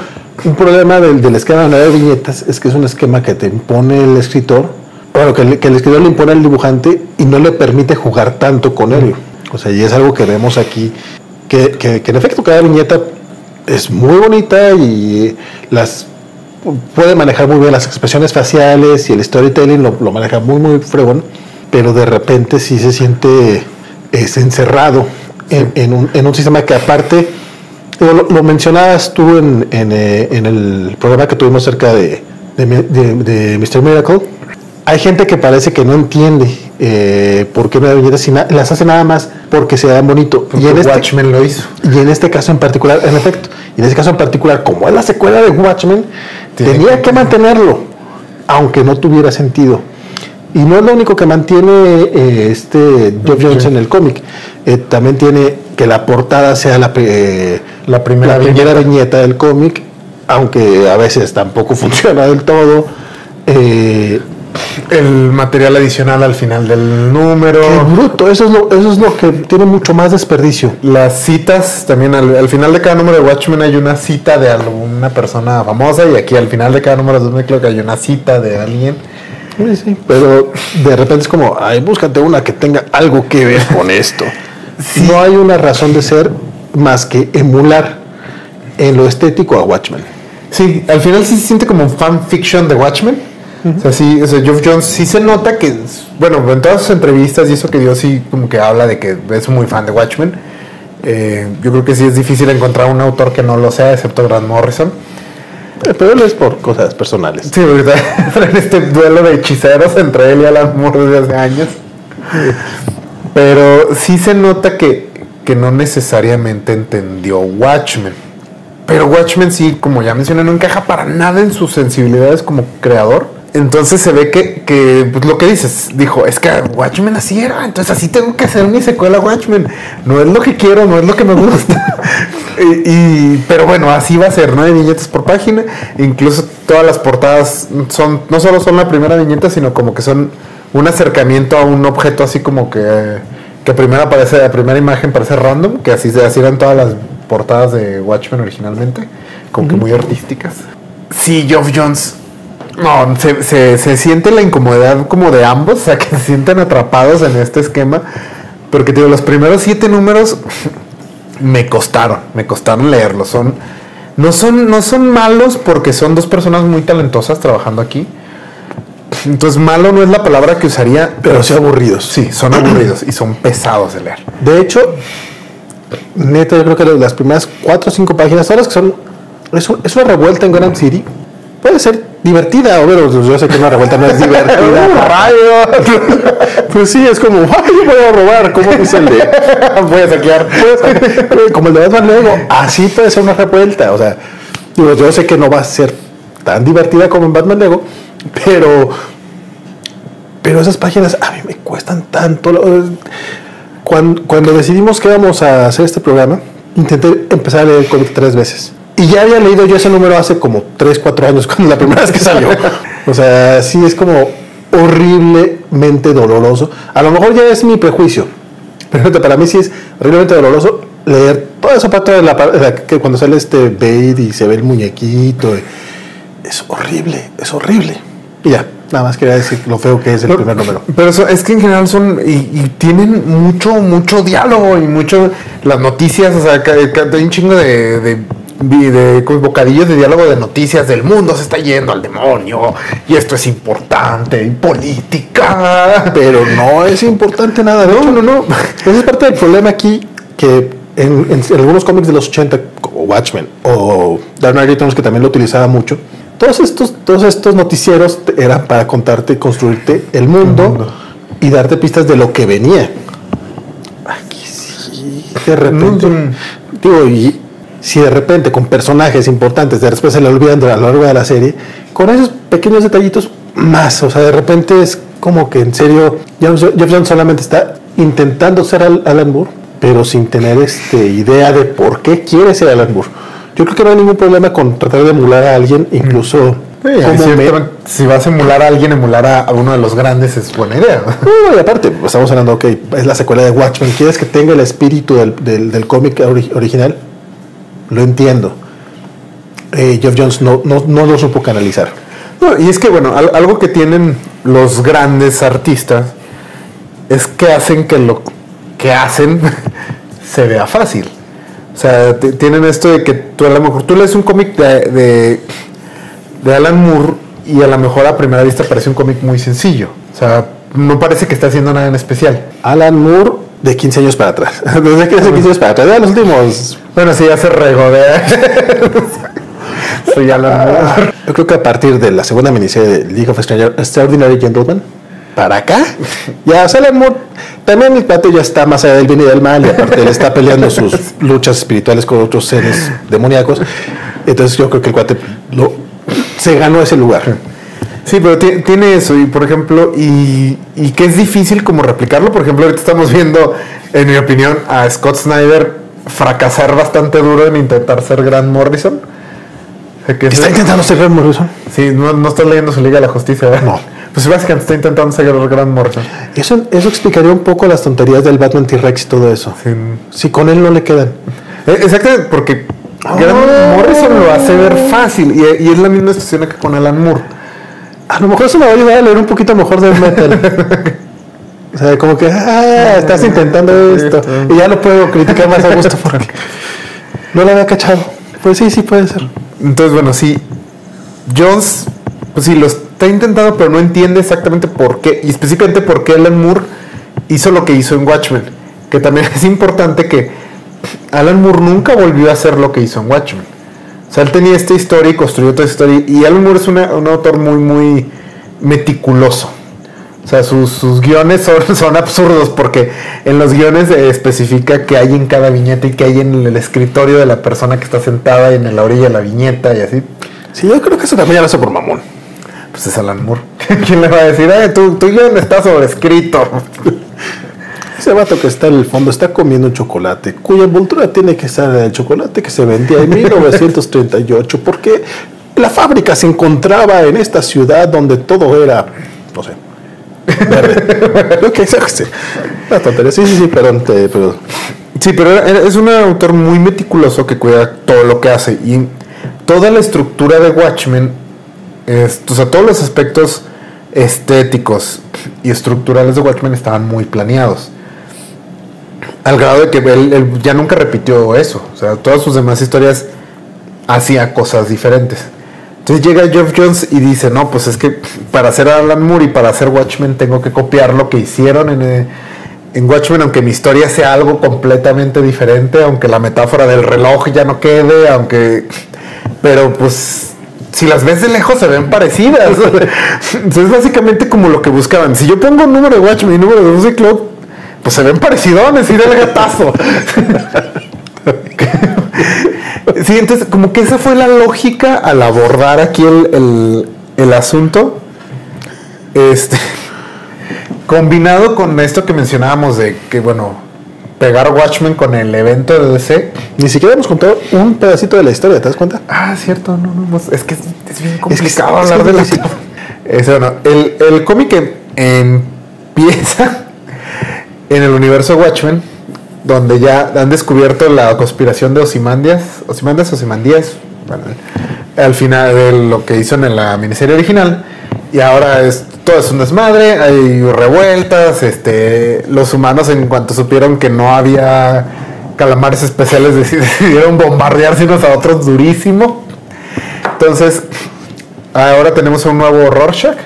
un problema del, del esquema de viñetas es que es un esquema que te impone el escritor, bueno, que, el- que el escritor le impone al dibujante y no le permite jugar tanto con él. O sea, y es algo que vemos aquí, que, que- que en efecto cada viñeta es muy bonita y las puede manejar muy bien las expresiones faciales y el storytelling lo, lo maneja muy, muy fregón, pero de repente sí se siente es encerrado en, en un, en un sistema que aparte, lo, lo mencionabas tú en, en, eh, en el programa que tuvimos cerca de, de, Mi- de- de Mr. Miracle, hay gente que parece que no entiende eh, por qué no na- las hace nada más porque se dan bonito. Y en, este, Watchmen lo hizo. y en este caso en particular, en efecto, y en este caso en particular, como es la secuela de Watchmen, Tiene tenía que- mantenerlo, aunque no tuviera sentido. Y no es lo único que mantiene eh, este Geoff Jones en el cómic. Eh, también tiene que la portada sea la, pe- La primera primera viñeta. viñeta del cómic, aunque a veces tampoco funciona del todo. Eh, El material adicional al final del número. qué bruto, eso es, lo, eso es lo que tiene mucho más desperdicio. Las citas, también al, al final de cada número de Watchmen hay una cita de alguna persona famosa y aquí al final de cada número de Doomsday Clock hay una cita de alguien. Sí, sí, pero de repente es como, ay, búscate una que tenga algo que ver con esto. No hay una razón de ser más que emular en lo estético a Watchmen. Sí, al final sí se siente como un fanfiction de Watchmen. O sea, sí, o sea, Geoff Jones sí se nota que, bueno, en todas sus entrevistas y eso que dio, sí como que habla de que es muy fan de Watchmen. Eh, yo creo que sí es difícil encontrar un autor que no lo sea, excepto Grant Morrison. Eh, Pero él es por cosas personales. Sí, porque traen este duelo de hechiceros entre él y Alan Moore desde hace años. Pero sí se nota que, que no necesariamente entendió Watchmen. Pero Watchmen sí, como ya mencioné, no encaja para nada en sus sensibilidades como creador. Entonces se ve que, que, pues, lo que dices, dijo, es que Watchmen así era, entonces así tengo que hacer mi secuela Watchmen. No es lo que quiero, no es lo que me gusta. y, pero bueno, así va a ser, ¿no? Hay viñetas por página, incluso todas las portadas son, no solo son la primera viñeta, sino como que son un acercamiento a un objeto así como que, que primero aparece, la primera imagen parece random, que así, así eran todas las portadas de Watchmen originalmente, como que muy artísticas. Sí, Geoff Jones. No, se, se, se siente la incomodidad como de ambos, o sea, que se sienten atrapados en este esquema. Porque digo, los primeros siete números me costaron, me costaron leerlos. Son, no, son, no son malos porque son dos personas muy talentosas trabajando aquí. Entonces, malo no es la palabra que usaría, Pero sí aburridos. sí, son aburridos y son pesados de leer. De hecho, neta, yo creo que las primeras cuatro o cinco páginas, todas las que son. Es, un- es una revuelta en Gotham City. Puede ser divertida, o bueno, yo sé que una revuelta no es divertida. pues sí, es como, ay, voy a robar, como dice el de. Voy a saquear. como el de Batman luego, así puede ser una revuelta. O sea, yo sé que no va a ser tan divertida como en Batman Lego, pero Pero esas páginas a mí me cuestan tanto. Cuando, cuando decidimos que íbamos a hacer este programa, intenté empezar a leer el cómic tres veces. Y ya había leído yo ese número hace como 3, 4 años, cuando la primera vez que salió. O sea, sí es como horriblemente doloroso. A lo mejor ya es mi prejuicio, pero para mí sí es horriblemente doloroso leer toda esa parte de la, de la que cuando sale este Bade y se ve el muñequito. es horrible, es horrible. Y ya, nada más quería decir lo feo que es el primer número. Pero eso- es que en general son. Y, y tienen mucho, mucho diálogo y mucho. Las noticias, o sea, hay un chingo de. de bocadillos de diálogo de noticias del mundo se está yendo al demonio y esto es importante y política Pero no es importante nada. Hecho, no, no. Esa es parte del problema aquí que en, en algunos cómics de los 80, como Watchmen o Dark Knight Returns, que también lo utilizaba mucho, todos estos, todos estos noticieros eran para contarte y construirte el mundo, y darte pistas de lo que venía. Aquí sí, de repente. Mm. Digo, y si de repente con personajes importantes, de después se le olvidan a lo largo de la serie, con esos pequeños detallitos más, o sea, de repente es como que en serio, Jeff Jeff Jones solamente está intentando ser Al- Alan Moore, pero sin tener este idea de por qué quiere ser Alan Moore. Yo creo que no hay ningún problema con tratar de emular a alguien, incluso Sí, me- ciertamente, si vas a emular a alguien, emular a, a uno de los grandes es buena idea. No, y aparte, pues, estamos hablando, ok, es la secuela de Watchmen. ¿Quieres que tenga el espíritu del, del- del cómic ori- original? Lo entiendo. Eh, Jeff Jones no, no, no lo supo canalizar. No, y es que, bueno, al- algo que tienen los grandes artistas es que hacen que lo que hacen se vea fácil. O sea, tienen esto de que tú a lo mejor tú lees un cómic de, de, de Alan Moore y a lo mejor a primera vista parece un cómic muy sencillo. O sea, no parece que está haciendo nada en especial. Alan Moore de 15 años para atrás. Desde que hace 15 años para atrás. Ya los últimos. Bueno, sí, ya se regodea. Soy Alan Moore. Yo creo que a partir de la segunda miniserie de League of Extraordinary Gentlemen, para acá, ya Moore, también el plato ya está más allá del bien y del mal, y aparte él está peleando sus luchas espirituales con otros seres demoníacos. Entonces yo creo que el cuate lo- se ganó ese lugar. Sí, pero ti- tiene eso, y por ejemplo, y, y que es difícil como replicarlo. Por ejemplo, ahorita estamos viendo, en mi opinión, a Scott Snyder fracasar bastante duro en intentar ser Grant Morrison. O sea, que Está ese- intentando ser Grant Morrison. Sí, no, no estás leyendo su Liga de la Justicia, ¿verdad? No. Pues básicamente está intentando ser Grant Morrison. Eso, eso explicaría un poco las tonterías del Batman T-Rex y todo eso. Sí. Si con él no le quedan. Eh, Exactamente, porque Oh. Morrison lo hace ver fácil y, y es la misma situación que con Alan Moore. A lo mejor eso me va a ayudar a leer un poquito mejor del metal. o sea, como que, ah, estás intentando esto. Y ya lo puedo criticar más a gusto porque no lo había cachado. Pues sí, sí puede ser. Entonces, bueno, sí. Jones, pues sí, lo está intentando, pero no entiende exactamente por qué. Y específicamente por qué Alan Moore hizo lo que hizo en Watchmen. Que también es importante que Alan Moore nunca volvió a hacer lo que hizo en Watchmen. O sea, él tenía esta historia y construyó esta historia. Y Alan Moore es una- un autor muy, muy meticuloso. O sea, sus, sus guiones son, absurdos porque en los guiones especifica que hay en cada viñeta y que hay en el escritorio de la persona que está sentada en la orilla de la viñeta y así. Sí, yo creo que eso también ya lo hace por mamón. Pues es Alan Moore. ¿Quién le va a decir? Eh, tu, tu guion está sobrescrito. Ese vato que está en el fondo está comiendo un chocolate, cuya envoltura tiene que ser el chocolate que se vendía en 1938, porque la fábrica se encontraba en esta ciudad donde todo era, no sé, verde. Lo que. Una tontería. Sí, sí, sí, perdón, te- pero Sí, pero es un autor muy meticuloso que cuida todo lo que hace. Y toda la estructura de Watchmen, o todos los aspectos estéticos y estructurales de Watchmen estaban muy planeados. Al grado de que él, ya nunca repitió eso. O sea, todas sus demás historias hacía cosas diferentes. Entonces llega Geoff Jones y dice, no, pues es que para hacer Alan Moore y para hacer Watchmen tengo que copiar lo que hicieron en, eh, en Watchmen, aunque mi historia sea algo completamente diferente, aunque la metáfora del reloj ya no quede, aunque... Pero pues si las ves de lejos se ven parecidas. Es básicamente como lo que buscaban. Si yo pongo un número de Watchmen y número de Music Club, pues se ven parecidones y del gatazo. Sí, entonces como que esa fue la lógica al abordar aquí el, el- el asunto. Este, Combinado con esto que mencionábamos de que, bueno, pegar Watchmen con el evento de DC. Ni siquiera hemos contado un pedacito de la historia, ¿te das cuenta? Ah, cierto, no, no, no, es que es, es bien Es que complicado es- es hablar de la... Ese, bueno, el, el cómic em- empieza en el universo Watchmen, donde ya han descubierto la conspiración de Osimandias, Osimandias, Osimandías, bueno, al final de lo que hizo en la miniserie original, y ahora es todo es un desmadre, hay revueltas, este, los humanos en cuanto supieron que no había calamares especiales deci- decidieron bombardearse unos a otros durísimo. Entonces, ahora tenemos un nuevo Rorschach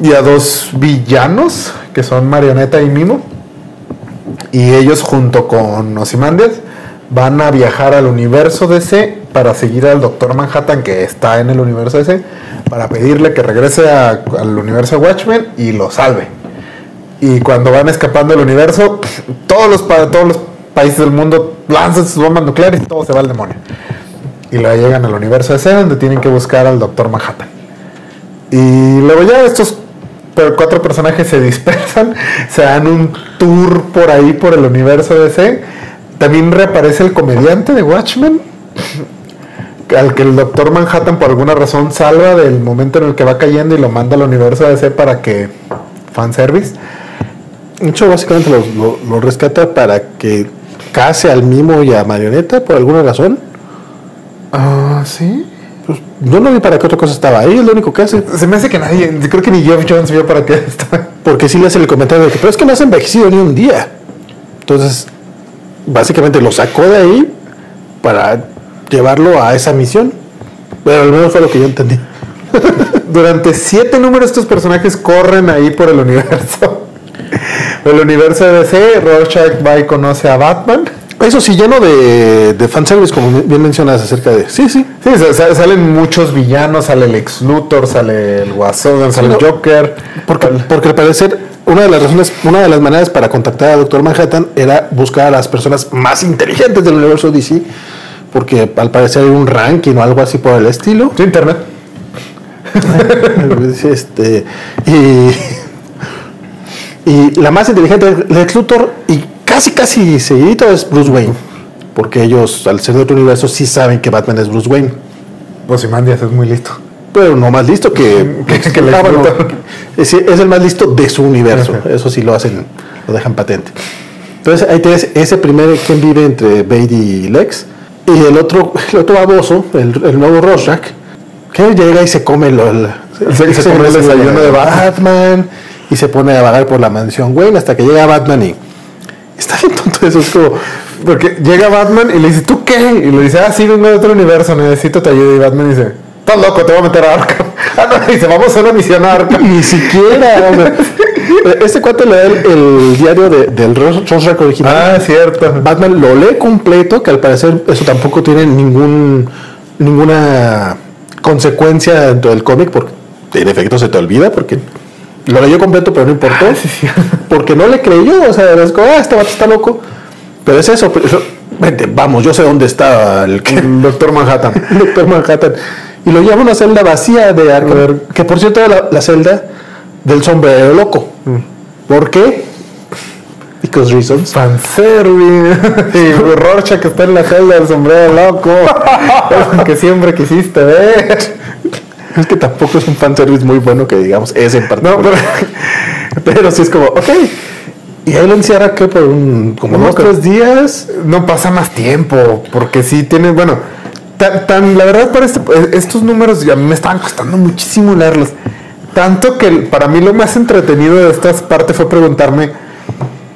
y a dos villanos que son Marioneta y Mimo. Y ellos junto con Ozymandias van a viajar al universo DC para seguir al Doctor Manhattan que está en el universo DC para pedirle que regrese al universo Watchmen y lo salve. Y cuando van escapando del universo, todos los, todos los países del mundo lanzan sus bombas nucleares y todo se va al demonio. Y luego llegan al universo DC donde tienen que buscar al Doctor Manhattan. Y luego ya estos cuatro personajes se dispersan, se dan un tour por ahí por el universo DC. También reaparece el comediante de Watchmen, al que el Doctor Manhattan por alguna razón salva del momento en el que va cayendo y lo manda al universo DC para que fanservice. De hecho, básicamente lo, lo- lo rescata para que case al mimo y a marioneta por alguna razón. Ah, sí. Pues, yo no vi para qué otra cosa estaba ahí, es lo único que hace. Se me hace que nadie, creo que ni Jeff Jones vio para qué estaba. Porque sí le hace el comentario de que, pero es que no has envejecido ni un día. Entonces, básicamente lo sacó de ahí para llevarlo a esa misión. Pero al menos fue lo que yo entendí. Durante siete números estos personajes corren ahí por el universo. El universo de DC, Rorschach va y conoce a Batman. Eso sí, lleno de, de fanservice, como bien mencionas acerca de. Sí, sí. Sí, sa- sa- salen muchos villanos, sale el ex Luthor, sale el Guasón, sale no. el Joker. Porque, porque al parecer, una de las razones, una de las maneras para contactar a Doctor Manhattan era buscar a las personas más inteligentes del universo DC. Porque al parecer hay un ranking o algo así por el estilo. Sí, internet. este, y, y la más inteligente es Lex Luthor y casi casi seguidito es Bruce Wayne. Porque ellos, al ser de otro universo, sí saben que Batman es Bruce Wayne. Ozymandias es muy listo. Pero no más listo que, Que- que Ah, bueno, Luthor. es, es el más listo de su universo. Ajá. Eso sí lo hacen, lo dejan patente. Entonces ahí tienes ese primer quien vive entre Bade y Lex. Y el otro, el otro baboso, el, el nuevo Rorschach, que llega y se come lo, el, Se- se come el desayuno de Batman y se pone a vagar por la mansión Wayne hasta que llega Batman y está bien tonto eso. Es como, Porque llega Batman y le dice, ¿tú qué? Y le dice, ah, sí, vengo de otro universo, necesito tu ayuda. Y Batman dice, estás loco, te voy a meter a Arkham. Ah, no, dice, vamos a una misión a Arkham. Ni siquiera. este cuate le da el, el diario de- del Rorschach original. Ah, cierto. Batman lo lee completo, que al parecer eso tampoco tiene ningún ninguna consecuencia dentro del cómic, porque en efecto se te olvida, porque lo leyó completo, pero no importó. Porque no le creyó, o sea, es como, ah, este vato está loco. Pero es eso, pero eso- vente, vamos, yo sé dónde está el, Doctor Manhattan. el Doctor Manhattan. Y lo lleva a una celda vacía de Arkham, que por cierto era la, la celda del sombrero loco. ¿Por qué? Because reasons. Fanservice. Y Rorschach que está en la celda del sombrero loco. Que siempre quisiste ver. Es que tampoco es un fanservice muy bueno que digamos ese en particular. No, pero pero sí es como, ok. Y ahí lo encierra que por un, como pero- tres días. no pasa más tiempo. Porque sí tiene, bueno, tan, tan- la verdad para este- estos números ya me estaban costando muchísimo leerlos. Tanto que para mí lo más entretenido de esta parte fue preguntarme,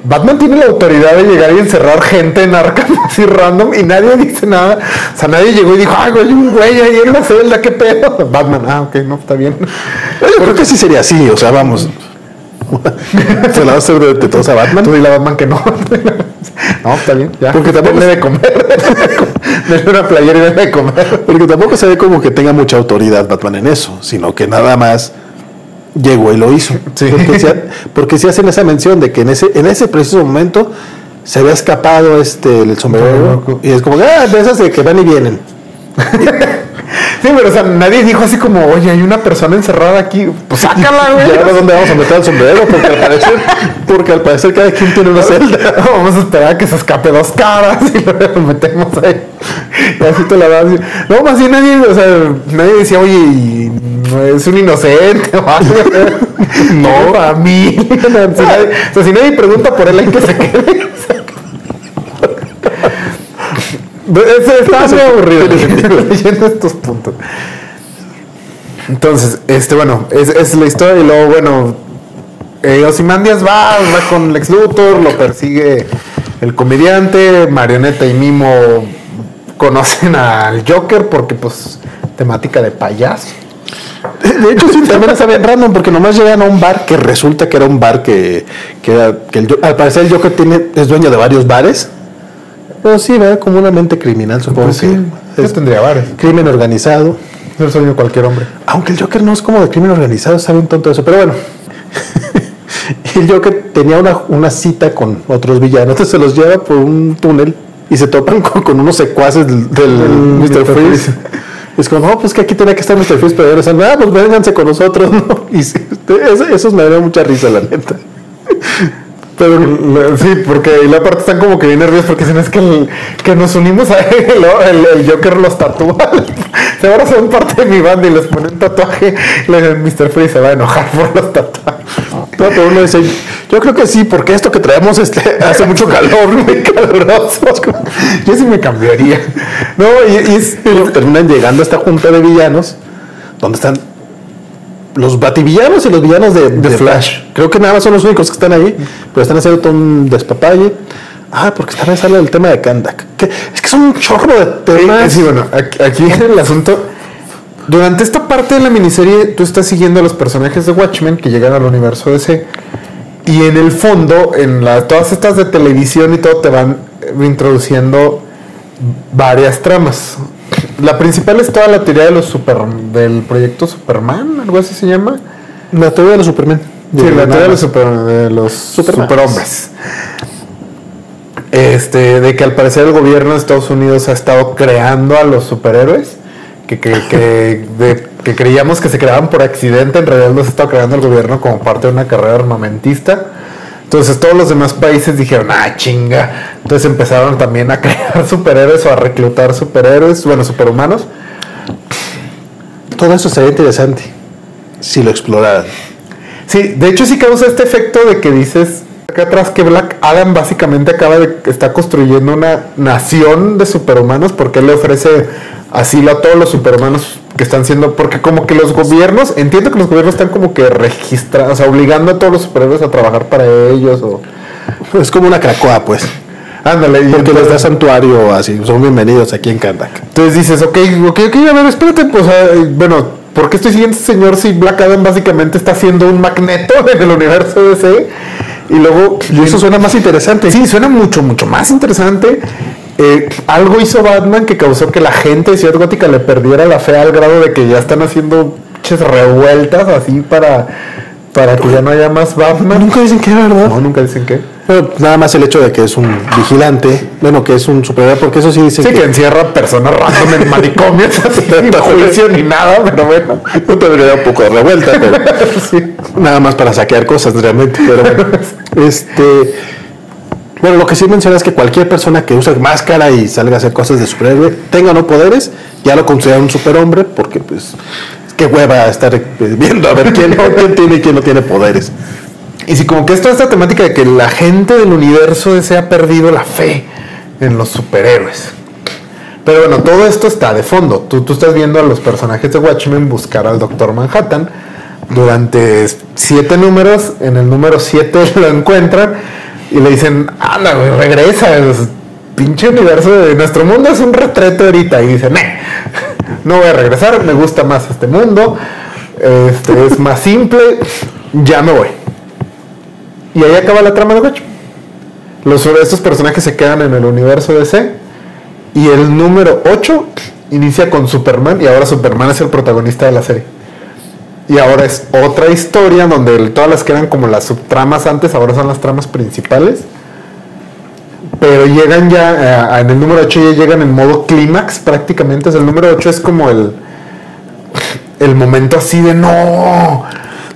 Batman tiene la autoridad de llegar y encerrar gente en Arkham así random y nadie dice nada. O sea, nadie llegó y dijo, ay, güey, un güey ahí en la celda, qué pedo. Batman, ah, ok, no, está bien. Yo creo que sí sería así, o sea, vamos. Se la va a de, todos a Batman. Tú dile a Batman que no. no, está bien, ya. Porque tampoco- Denle de comer. Denle una playera y denle de comer. Porque tampoco se ve como que tenga mucha autoridad Batman en eso, sino que nada más llegó y lo hizo. Sí. Porque, si, porque hacen esa mención de que en ese, en ese preciso momento se había escapado este el sombrero y es como, ah, de esas de que van y vienen. Sí, pero o sea, nadie dijo así como, oye, hay una persona encerrada aquí. Pues sácala, güey. ¿Y ahora dónde vamos a meter el sombrero? Porque al parecer, porque al parecer cada quien tiene una celda. Vamos a esperar a que se escape dos caras y luego lo metemos ahí. Y así te la vas. No, más bien nadie, o sea, nadie decía, oye, no es un inocente o algo. No, a mí. Si nadie, o sea, si nadie pregunta por él, hay que se quede. Ese está muy aburrido leyendo estos puntos. Entonces, este, bueno, es, es la historia y luego, bueno, eh, va, va con Lex Luthor, lo persigue el comediante, Marioneta y Mimo conocen al Joker porque, pues, temática de payaso. De hecho, sí, también está bien random porque nomás llegan a un bar que resulta que era un bar que, que, el al parecer el Joker tiene, es dueño de varios bares. Pero sí, ¿verdad? Como una mente criminal, supongo Pues sí, que es tendría bares. crimen organizado. El sueño de cualquier hombre. Aunque el Joker no es como de crimen organizado, está bien tonto eso, pero bueno. Y el Joker tenía una, una cita con otros villanos, entonces se los lleva por un túnel y se topan con, con unos secuaces del, del Mr. Mr. Freeze. Es como, no, pues que aquí tenía que estar Mr. Freeze, pero dicen, ah, pues vénganse con nosotros, ¿no? Y eso, esos me da mucha risa, la neta. Pero Sí, porque y la parte están como que bien nerviosos porque dicen es que, el- que nos unimos a él, el, el Joker los tatúa. Se ahora son parte de mi banda y les pone un tatuaje. Le Mr. Freeze se va a enojar por los tatuajes. No, pero uno dice, yo creo que sí, porque esto que traemos este, hace mucho calor, muy caluroso. Yo sí me cambiaría. No, y, y es- Y terminan llegando a esta junta de villanos, donde están los bativillanos y los villanos de, de Flash. Creo que nada más son los únicos que están ahí, pero están haciendo todo un despapalle. Ah, porque están sale el tema de Kandak. Que, es que son un chorro de temas. Sí, bueno, aquí, aquí el asunto. Durante esta parte de la miniserie, tú estás siguiendo a los personajes de Watchmen que llegan al universo DC. Y en el fondo, en la- todas estas de televisión y todo, te van eh, introduciendo varias tramas. La principal es toda la teoría de los super, del proyecto Superman, algo así se llama. La teoría de los Superman. Sí, la teoría de los, super de los superhombres. Este, de que al parecer el gobierno de Estados Unidos ha estado creando a los superhéroes, que, que, que, de- que creíamos que se creaban por accidente, en realidad los ha estado creando el gobierno como parte de una carrera armamentista. Entonces todos los demás países dijeron, ah, chinga. Entonces empezaron también a crear superhéroes o a reclutar superhéroes, bueno, superhumanos. Todo eso sería interesante si lo exploraran. Sí, de hecho sí causa este efecto de que dices acá atrás que Black Adam básicamente acaba de está construyendo una nación de superhumanos porque él le ofrece asilo a todos los superhumanos que están siendo porque como que los gobiernos, entiendo que los gobiernos están como que registrando, o sea, obligando a todos los superhéroes a trabajar para ellos o Es como una cracoa, pues. ándale, y Porque les da entonces, santuario así. Son bienvenidos aquí en Kandak. entonces dices, ok, ok, ok, a ver, espérate, pues, ah, bueno, ¿por qué estoy siguiendo a este señor si Black Adam básicamente está haciendo un magneto en el universo DC? Y luego... Y eso suena más interesante. Sí, suena mucho, mucho más interesante. Eh, algo hizo Batman que causó que la gente de Ciudad Gótica le perdiera la fe al grado de que ya están haciendo revueltas así para, para que ya no haya más Batman. Nunca dicen que verdad. No, nunca dicen que. Pero nada más el hecho de que es un vigilante, bueno, que es un superhéroe, porque eso sí dicen Sí, que que encierra personas random en manicomios así, sin juicio ni nada, pero bueno. no tendría un poco de revuelta, pero Sí. nada más para saquear cosas realmente. Pero bueno, este, bueno, lo que sí menciona es que cualquier persona que use máscara y salga a hacer cosas de superhéroe, tenga o no poderes, ya lo considera un superhombre, porque pues qué hueva estar eh, viendo a ver quién, quién tiene y quién no tiene poderes. Y si como que es toda esta temática de que la gente del universo se ha perdido la fe en los superhéroes. Pero bueno, todo esto está de fondo. Tú, tú estás viendo a los personajes de Watchmen buscar al Doctor Manhattan durante siete números. En el número siete lo encuentran y le dicen, anda, regresa. es- pinche universo de nuestro mundo es un retrete ahorita. Y dice, "Neh, no voy a regresar, me gusta más este mundo. Este es más simple, ya me voy. Y ahí acaba la trama de Watchmen. Los, estos personajes se quedan en el universo DC. Y el número 8 inicia con Superman. Y ahora Superman es el protagonista de la serie. Y ahora es otra historia donde todas las que eran como las subtramas antes, ahora son las tramas principales. Pero llegan ya, eh, en el número 8 ya llegan en modo clímax prácticamente. O sea, el número 8 es como el, el momento así de no.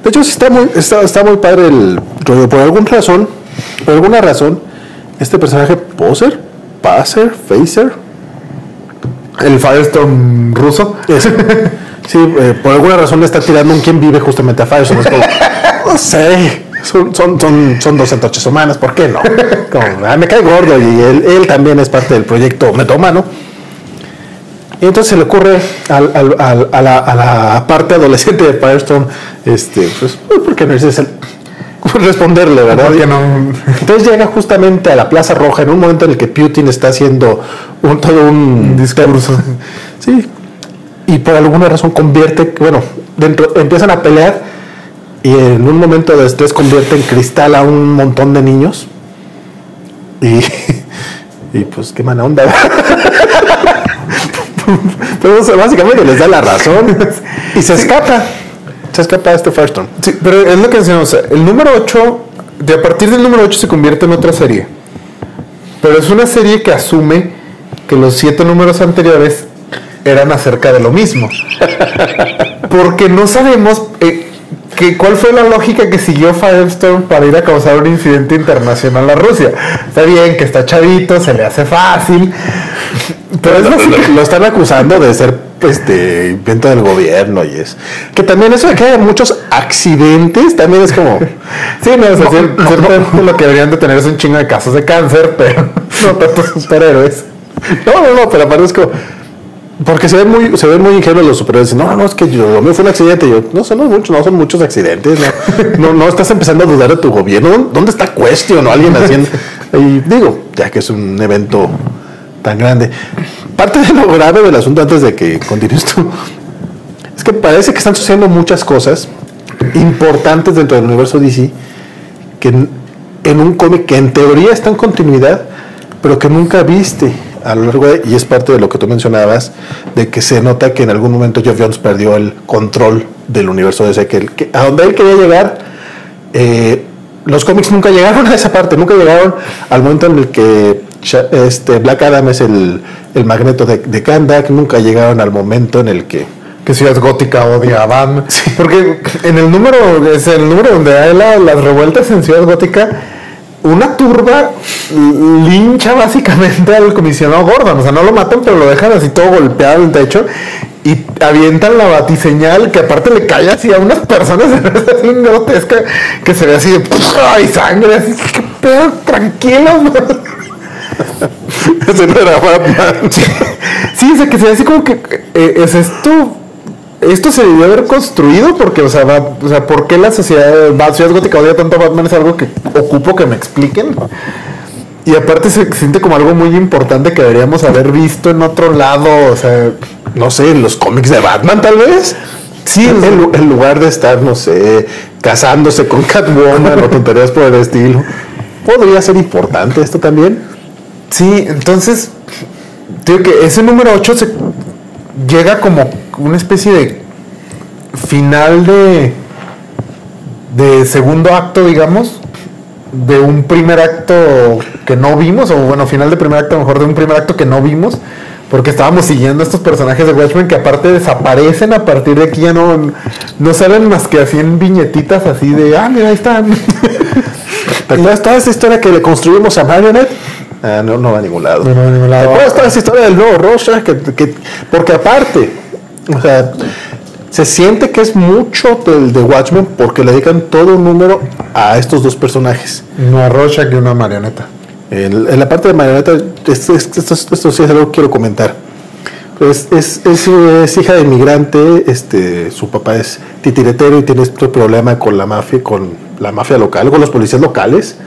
De hecho, está muy, está, está muy padre el rollo. Por alguna razón, por alguna razón, este personaje Poser, Passer, Phaser, El Firestorm ruso. sí, eh, por alguna razón le está tirando un quien vive justamente a Firestorm. Es como, no sé, son, son, son, son humanas, ¿por qué no? Como, ah, me cae gordo y él, él también es parte del proyecto Metomano. Y entonces se le ocurre al- al- al- a, la, a la parte adolescente de Firestorm, este, pues, pues, ¿por qué no dices el- responderle, verdad? No. Entonces llega justamente a la Plaza Roja en un momento en el que Putin está haciendo un, todo un discurso. Sí. Y por alguna razón convierte, bueno, dentro, empiezan a pelear y en un momento de estrés convierte en cristal a un montón de niños. Y, y pues qué mala onda. Pero básicamente les da la razón y se escapa. Se escapa este Firestorm. Sí, pero es lo que decíamos. o sea, El número 8, de a partir del número 8 se convierte en otra serie. Pero es una serie que asume que los siete números anteriores eran acerca de lo mismo. Porque no sabemos eh, que, cuál fue la lógica que siguió Firestorm para ir a causar un incidente internacional a Rusia. Está bien que está chavito, se le hace fácil. Pero es lo, lo- lo están acusando de ser este invento del gobierno y es que también eso de que haya muchos accidentes también es como Sí, no, o sea, No, no, lo que deberían de tener es un chingo de casos de cáncer, pero no tantos superhéroes. no no no pero aparte es como porque se ven muy se ven muy ingenuos los superhéroes. No no es que yo lo mío fue un accidente yo no son muchos no son muchos accidentes no no, no estás empezando a dudar de tu gobierno. Dónde está Question o alguien haciendo y digo ya que es un evento tan grande parte de lo grave del asunto antes de que continúes tú es que parece que están sucediendo muchas cosas importantes dentro del universo DC que en, un cómic que en teoría está en continuidad, pero que nunca viste a lo largo de, y es parte de lo que tú mencionabas, de que se nota que en algún momento Geoff Jones perdió el control del universo DC, que, que a donde él quería llegar, eh, los cómics nunca llegaron a esa parte, nunca llegaron al momento en el que este Black Adam es el, el magneto de, de Kandak, nunca llegaron al momento en el que Que Ciudad Gótica odia a Batman. Porque en el número, es el número donde hay la- las revueltas en Ciudad Gótica, una turba lincha básicamente al comisionado Gordon. O sea, no lo matan, pero lo dejan así todo golpeado en el techo. Y avientan la batiseñal que aparte le cae así a unas personas así grotesca que se ve así de ¡ay, sangre! Así, ¡qué pedo! Tranquilos. ese no era Batman. Sí, o sea, que se así como que eh, es esto. Esto se debió haber construido porque, o sea, va- o sea, ¿por qué la sociedad, la ciudad gótica odia tanto a Batman? Es algo que ocupo que me expliquen. Y aparte se siente como algo muy importante que deberíamos haber visto en otro lado, o sea, no sé, en los cómics de Batman tal vez. Sí, en, lu- en lugar de estar, no sé, casándose con Catwoman o tonterías por el estilo. Podría ser importante esto también. Sí, entonces, digo que ese número 8 se llega como una especie de final de, de segundo acto, digamos, de un primer acto que no vimos, o bueno, final de primer acto, mejor de un primer acto que no vimos, porque estábamos siguiendo a estos personajes de Watchmen que aparte desaparecen a partir de aquí, ya no, no salen más que así en viñetitas así de, ah, mira, ahí están. ¿Te acuerdas toda esta historia que le construimos a Marionette? Ah, no, no va a ningún lado. No, no va a ningún lado. ¿Te acuerdas toda esta historia del nuevo Rorschach? Que, que- porque aparte, o sea, se siente que es mucho del de Watchmen porque le dedican todo un número a estos dos personajes. No a Rorschach y una marioneta. En, en la parte de Marioneta, esto, esto, esto- esto sí es algo que quiero comentar. Pues es, es, es hija de inmigrante, este, su papá es titiretero y tiene este problema con la mafia, con la mafia local, con los policías locales.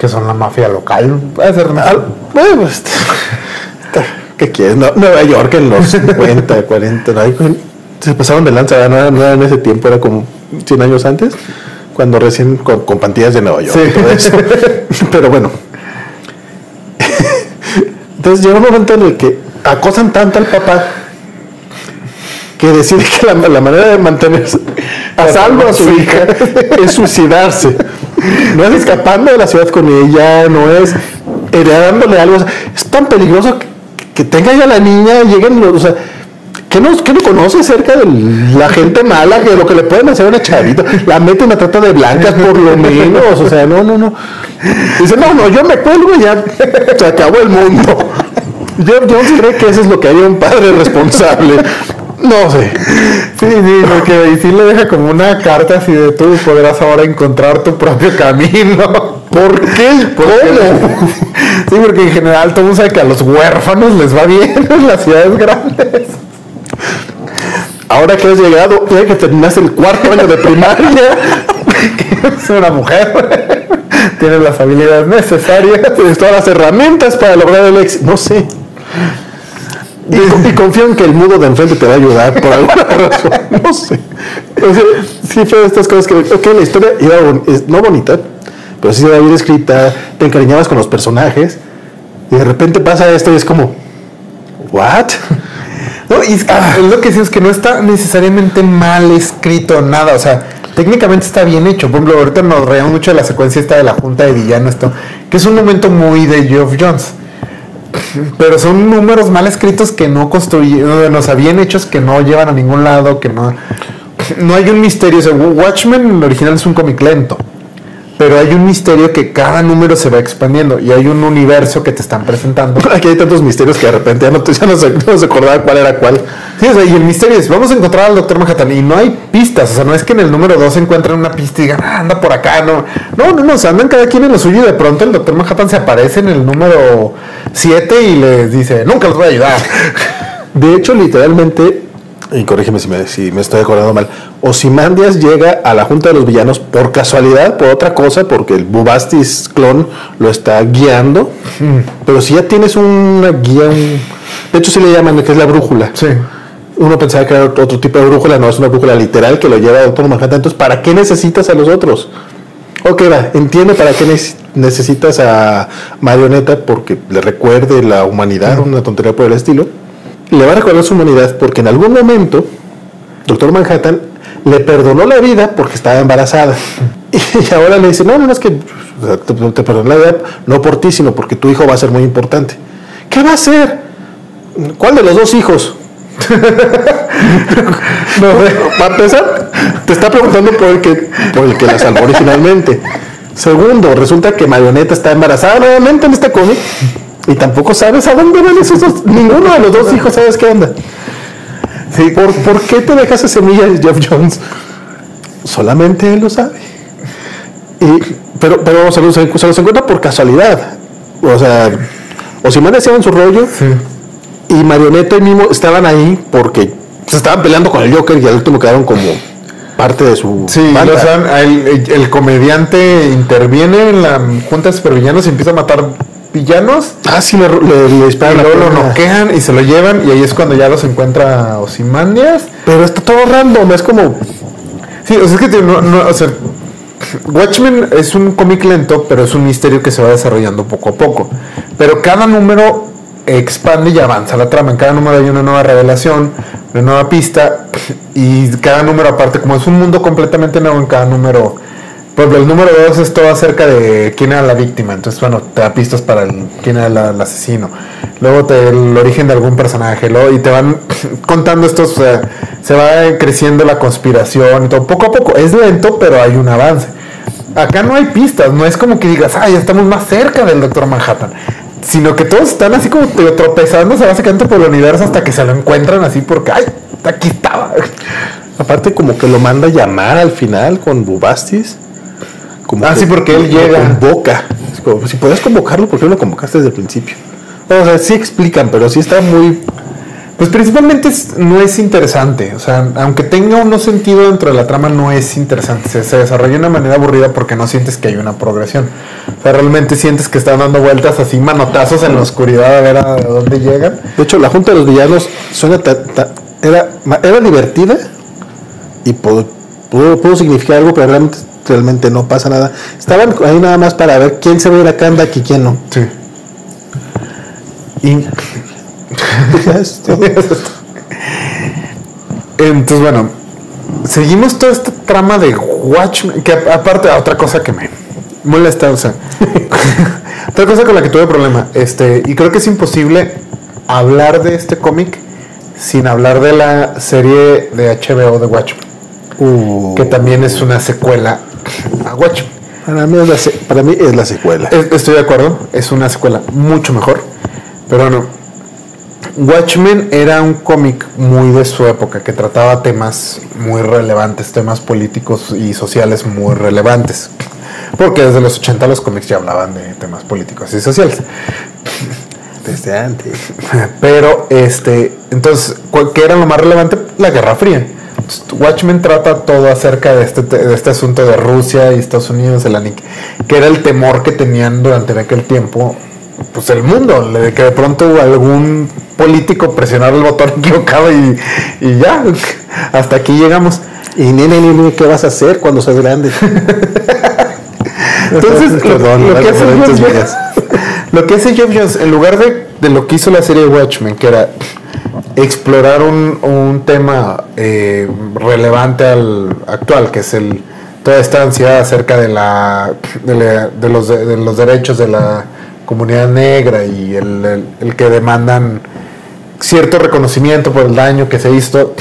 Que son la mafia local. Puede ser. Al- bueno, pues, ¿qué quieres? No- Nueva York en los 50, 40, ¿no? Se pasaron de lanza, no era, no en ese tiempo, era como 100 años antes, cuando recién con, con pantillas de Nueva York. Sí. todo eso. Pero bueno. Entonces llega un momento en el que acosan tanto al papá que decide que la, la manera de mantenerse a salvo a su hija es suicidarse. No es escapando de la ciudad con ella, no es heredándole algo. Es tan peligroso que, tenga ya la niña, lleguen los. O sea, ¿Qué no, qué no conoce acerca de la gente mala, que lo que le pueden hacer a una chavita? La meten a trata de blancas por lo menos, o sea, no, no, no. Dice, no, no, yo me cuelgo ya se acabó el mundo. Jeff Jones cree que eso es lo que haría un padre responsable. No sé. Sí, sí, porque y sí le deja como una carta así de tú podrás ahora encontrar tu propio camino. ¿Por qué? ¿Cómo? Sí, porque en general todo mundo sabe que a los huérfanos les va bien en las ciudades grandes. Ahora que has llegado, ya que terminaste el cuarto año de primaria, Es una mujer. Tiene las habilidades necesarias. tienes todas las herramientas para lograr el éxito. No sé. Y, y confío en que el mudo de enfrente te va a ayudar por alguna razón. No sé. Sea, sí fue de estas cosas que, ok, la historia es- no bonita, pero sí iba bien escrita, te encariñabas con los personajes, y de repente pasa esto y es como, ¿what? No, y es, que es lo que sí es que no está necesariamente mal escrito nada. O sea, técnicamente está bien hecho. Por ejemplo, ahorita nos reíamos mucho de la secuencia esta de la junta de villanos, esto, que es un momento muy de Geoff Jones. Pero son números mal escritos que no construyen, o sea, bien hechos que no llevan a ningún lado, que no. No hay un misterio. O sea, Watchmen en el original es un cómic lento. Pero hay un misterio que cada número se va expandiendo y hay un universo que te están presentando. Aquí hay tantos misterios que de repente ya no, ya no se, no se acordaba cuál era cuál. Sí, o sea, y el misterio es, vamos a encontrar al Doctor Manhattan y no hay pistas, o sea, no es que en el número 2 encuentren una pista y digan, ah, anda por acá, no, no, no, no, o sea, andan cada quien en lo suyo y de pronto el Doctor Manhattan se aparece en el número 7 y les dice, nunca los voy a ayudar. De hecho, literalmente, y corrígeme si me, si me estoy acordando mal, Ozymandias llega a la Junta de los Villanos por casualidad, por otra cosa, porque el Bubastis clon lo está guiando. Pero si ya tienes una guía, un- de hecho sí le llaman que es la brújula. Sí. Uno pensaba que era otro tipo de brújula, no es una brújula literal que lo lleva a Doctor Manhattan. Entonces, ¿para qué necesitas a los otros? Ok, va, entiende para qué neces- necesitas a Marioneta porque le recuerde la humanidad, una tontería por el estilo. Le va a recordar su humanidad porque en algún momento Doctor Manhattan le perdonó la vida porque estaba embarazada. Y ahora le dice, no, no, no, es que te, te perdoné la vida no por ti, sino porque tu hijo va a ser muy importante. ¿Qué va a hacer? ¿Cuál de los dos hijos? No, para empezar, te está preguntando por el que, por el que la salvó originalmente. Segundo, resulta que Marioneta está embarazada nuevamente en este cómic y tampoco sabes a dónde van esos dos. Ninguno de los dos hijos sabes qué onda. Sí, ¿por, ¿por qué te dejas esa semilla de Jeff Jones? Solamente él lo sabe. Y, pero pero se, los, se los encuentra por casualidad. O sea, Osimán hacía en su rollo y Marioneta y Mimo estaban ahí porque se estaban peleando con el Joker y al último quedaron como parte de su Sí, o sea, el, el- el comediante interviene en la junta de supervillanos y empieza a matar villanos. Ah, sí, le, le, le Y disparan la luego lo noquean y se lo llevan y ahí es cuando ya los encuentra Ozymandias. Pero está todo random, es como Sí, o sea, es que no, no, o sea, Watchmen es un cómic lento, pero es un misterio que se va desarrollando poco a poco. Pero cada número expande y avanza la trama. En cada número hay una nueva revelación, una nueva pista, y cada número aparte, como es un mundo completamente nuevo en cada número. Por el número 2 es todo acerca de quién era la víctima. Entonces, bueno, te da pistas para el, quién era el asesino. Luego te, el origen de algún personaje. Luego, y te van contando estos. o sea, se va creciendo la conspiración y todo. Poco a poco. Es lento, pero hay un avance. Acá no hay pistas. No es como que digas, ah, ya estamos más cerca del Doctor Manhattan. Sino que todos están así como tropezándose básicamente por el universo hasta que se lo encuentran así porque, ay, aquí estaba. aparte como que lo manda a llamar al final con Bubastis. Como Ah, que sí, porque él llega. Convoca. Como, si podías convocarlo, ¿por qué no lo convocaste desde el principio? O sea, sí explican, pero sí está muy Pues principalmente es- no es interesante. O sea, aunque tenga uno sentido dentro de la trama, no es interesante. Se, se desarrolla de una manera aburrida porque no sientes que hay una progresión. O sea, realmente sientes que están dando vueltas así, manotazos en la oscuridad a ver a dónde llegan. De hecho, la Junta de los Villanos suena ta- ta- era, era divertida y pudo, pudo, pudo significar algo, pero realmente, realmente no pasa nada. Estaban ahí nada más para ver quién se va a ir a Kandak y quién no. Sí. Y. Entonces, bueno, seguimos toda esta trama de Watchmen, que aparte, otra cosa que me molesta, o sea, otra cosa con la que tuve problema, este, y creo que es imposible hablar de este cómic sin hablar de la serie de HBO de Watchmen, Uh, que también es una secuela a Watchmen. para, mí es la, se- para mí es la secuela. Es- Estoy de acuerdo, es una secuela mucho mejor, pero no. Watchmen era un cómic muy de su época que trataba temas muy relevantes, temas políticos y sociales muy relevantes. Porque desde los 80 los cómics ya hablaban de temas políticos y sociales. Desde antes. Pero, este, entonces, ¿cuál- ¿qué era lo más relevante? La Guerra Fría. Watchmen trata todo acerca de este, te- de este asunto de Rusia y Estados Unidos, el aniq- que era el temor que tenían durante aquel tiempo, pues el mundo, de que de pronto algún político presionara el botón equivocado y, y ya, hasta aquí llegamos. Y nene, nene, ¿qué vas a hacer cuando seas grande? Entonces, lo, Perdón, lo que hace. Jones, lo que hace Jones, en lugar de, de lo que hizo la serie Watchmen, que era explorar un, un tema eh, relevante al actual, que es el toda esta ansiedad acerca de la de, la- de los, de, los derechos de la comunidad negra y el, el- el que demandan cierto reconocimiento por el daño que se hizo.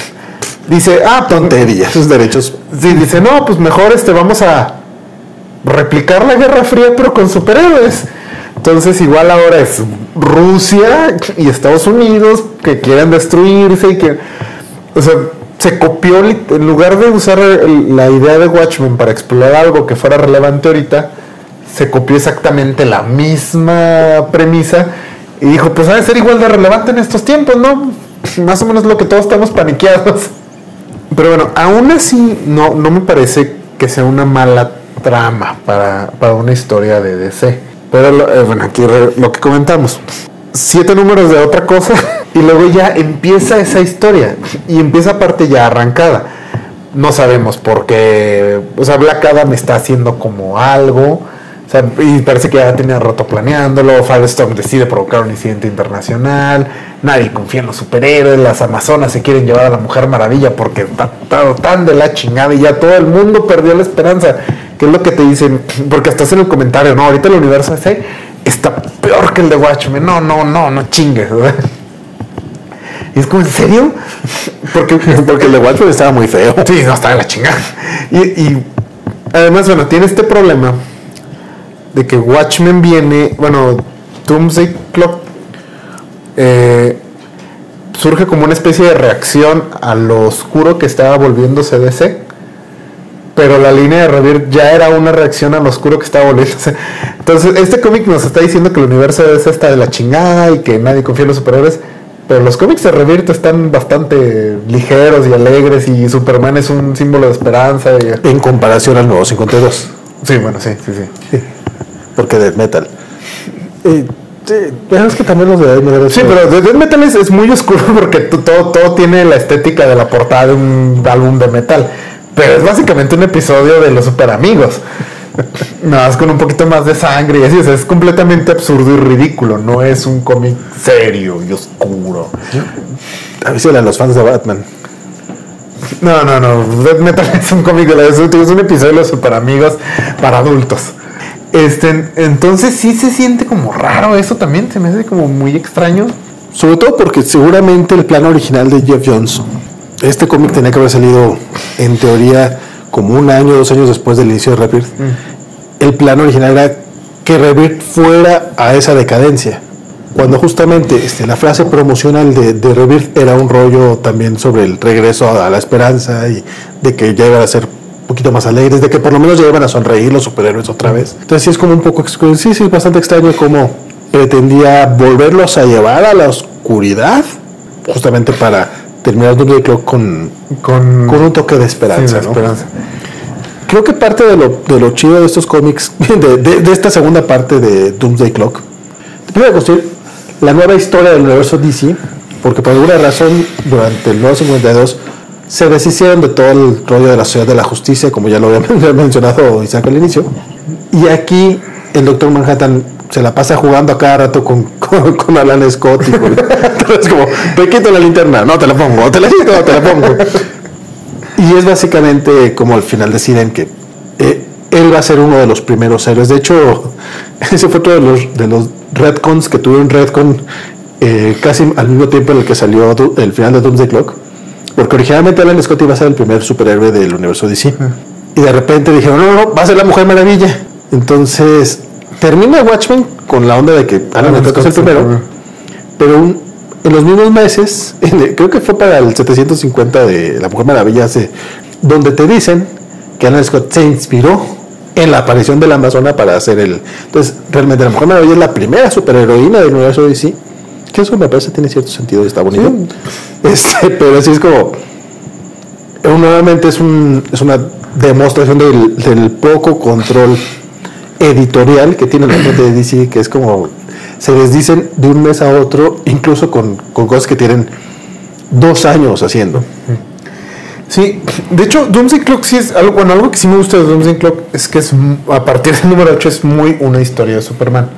Dice, ah, pues, Tontería, sus derechos. Sí, dice, no, pues mejor este vamos a replicar la Guerra Fría pero con superhéroes. Entonces igual ahora es Rusia y Estados Unidos que quieren destruirse y que... O sea, se copió, en lugar de usar la idea de Watchmen para explorar algo que fuera relevante ahorita, se copió exactamente la misma premisa y dijo, pues ha de ser igual de relevante en estos tiempos, ¿no? Más o menos lo que todos estamos paniqueados. Pero bueno, aún así no, no me parece que sea una mala trama para, para una historia de DC. Pero eh, bueno, aquí lo que comentamos. Siete números de otra cosa y luego ya empieza esa historia y empieza aparte ya arrancada. No sabemos por qué. O sea, Black Adam está haciendo como algo. O sea, y parece que ya tenía rato planeándolo. Firestorm decide provocar un incidente internacional. Nadie confía en los superhéroes. Las Amazonas se quieren llevar a la Mujer Maravilla porque está tan de la chingada y ya todo el mundo perdió la esperanza. Es lo que te dicen? Porque hasta en el comentario, no, ahorita el universo ese está peor que el de Watchmen. No, no, no, no chingues. ¿verdad? Y es como, ¿en serio? Porque, Porque el de Watchmen estaba muy feo. Sí, no, está de la chingada. Y, y además, bueno, tiene este problema de que Watchmen viene, bueno, Doomsday Clock eh, surge como una especie de reacción a lo oscuro que estaba volviéndose DC. Pero la línea de Rebirth ya era una reacción a lo oscuro que estaba volviéndose. Entonces, este cómic nos está diciendo que el universo de DC está de la chingada y que nadie confía en los superhéroes. Pero los cómics de Rebirth están bastante ligeros y alegres y Superman es un símbolo de esperanza. Y... En comparación al nuevo 52. Sí, bueno, sí, sí, sí. Porque Death Metal. Eh, sí, pero es que también los de Death Metal. Sí, pero de Death Metal es, es muy oscuro porque todo, todo tiene la estética de la portada de un álbum de metal. Pero es básicamente un episodio de los super amigos. Nada más con un poquito más de sangre y así. O sea, es completamente absurdo y ridículo. No es un cómic serio y oscuro. Avísale a los fans de Batman. No, no, no. Death Metal es un cómic de la es un episodio de los super amigos para adultos. Este, entonces sí se siente como raro eso también. Se me hace como muy extraño. Sobre todo porque seguramente el plan original de Jeff Jones, este cómic tenía que haber salido en teoría como un año, dos años después del inicio de Rebirth. El plan original era que Rebirth fuera a esa decadencia. Cuando justamente este, la frase promocional de, de Rebirth era un rollo también sobre el regreso a, la esperanza y de que ya iban a ser un poquito más alegres, de que por lo menos ya iban a sonreír los superhéroes otra vez. Entonces sí es como un poco, sí, sí, es bastante extraño cómo pretendía volverlos a llevar a la oscuridad, justamente para terminar Doomsday Clock con, Con, con un toque de sí, esperanza. Creo que parte de lo, de lo chido de estos cómics, de, de- de esta segunda parte de Doomsday Clock, te a construir la nueva historia del universo DC, porque por alguna razón durante el nuevo 52 se deshicieron de todo el rollo de la ciudad de la justicia, como ya lo había men- mencionado Isaac al inicio, y aquí el Doctor Manhattan se la pasa jugando a cada rato con, con, con Alan Scott y con, es como, te quito la linterna, no te la pongo, te la quito, no te la pongo. Y es básicamente como al final deciden que eh, él va a ser uno de los primeros héroes. De hecho, ese fue otro de los, de los retcons que tuvieron retcon eh, casi al mismo tiempo en el que salió el final de Doomsday Clock. Porque originalmente Alan Scott iba a ser el primer superhéroe del universo DC. Y de repente dijeron, no, no, va a ser la Mujer Maravilla. Entonces, termina Watchmen con la onda de que Alan Scott es el primero. Pero un- en los mismos meses, el- creo que fue para el 750 de La Mujer Maravilla, hace- donde te dicen que Alan Scott se inspiró en la aparición de la Amazona para hacer el... Entonces, realmente La Mujer Maravilla es la primera superheroína del universo DC. Que eso me parece tiene cierto sentido y está bonito. Este, pero sí es como... eh, Nuevamente es, un, es una demostración del, del poco control editorial que tiene la gente de DC, que es como se desdicen de un mes a otro, incluso con, con cosas que tienen dos años haciendo. Sí, de hecho, Doomsday Clock sí es algo, bueno, algo que sí me gusta de Doomsday Clock es que es a partir del número 8 es muy una historia de Superman.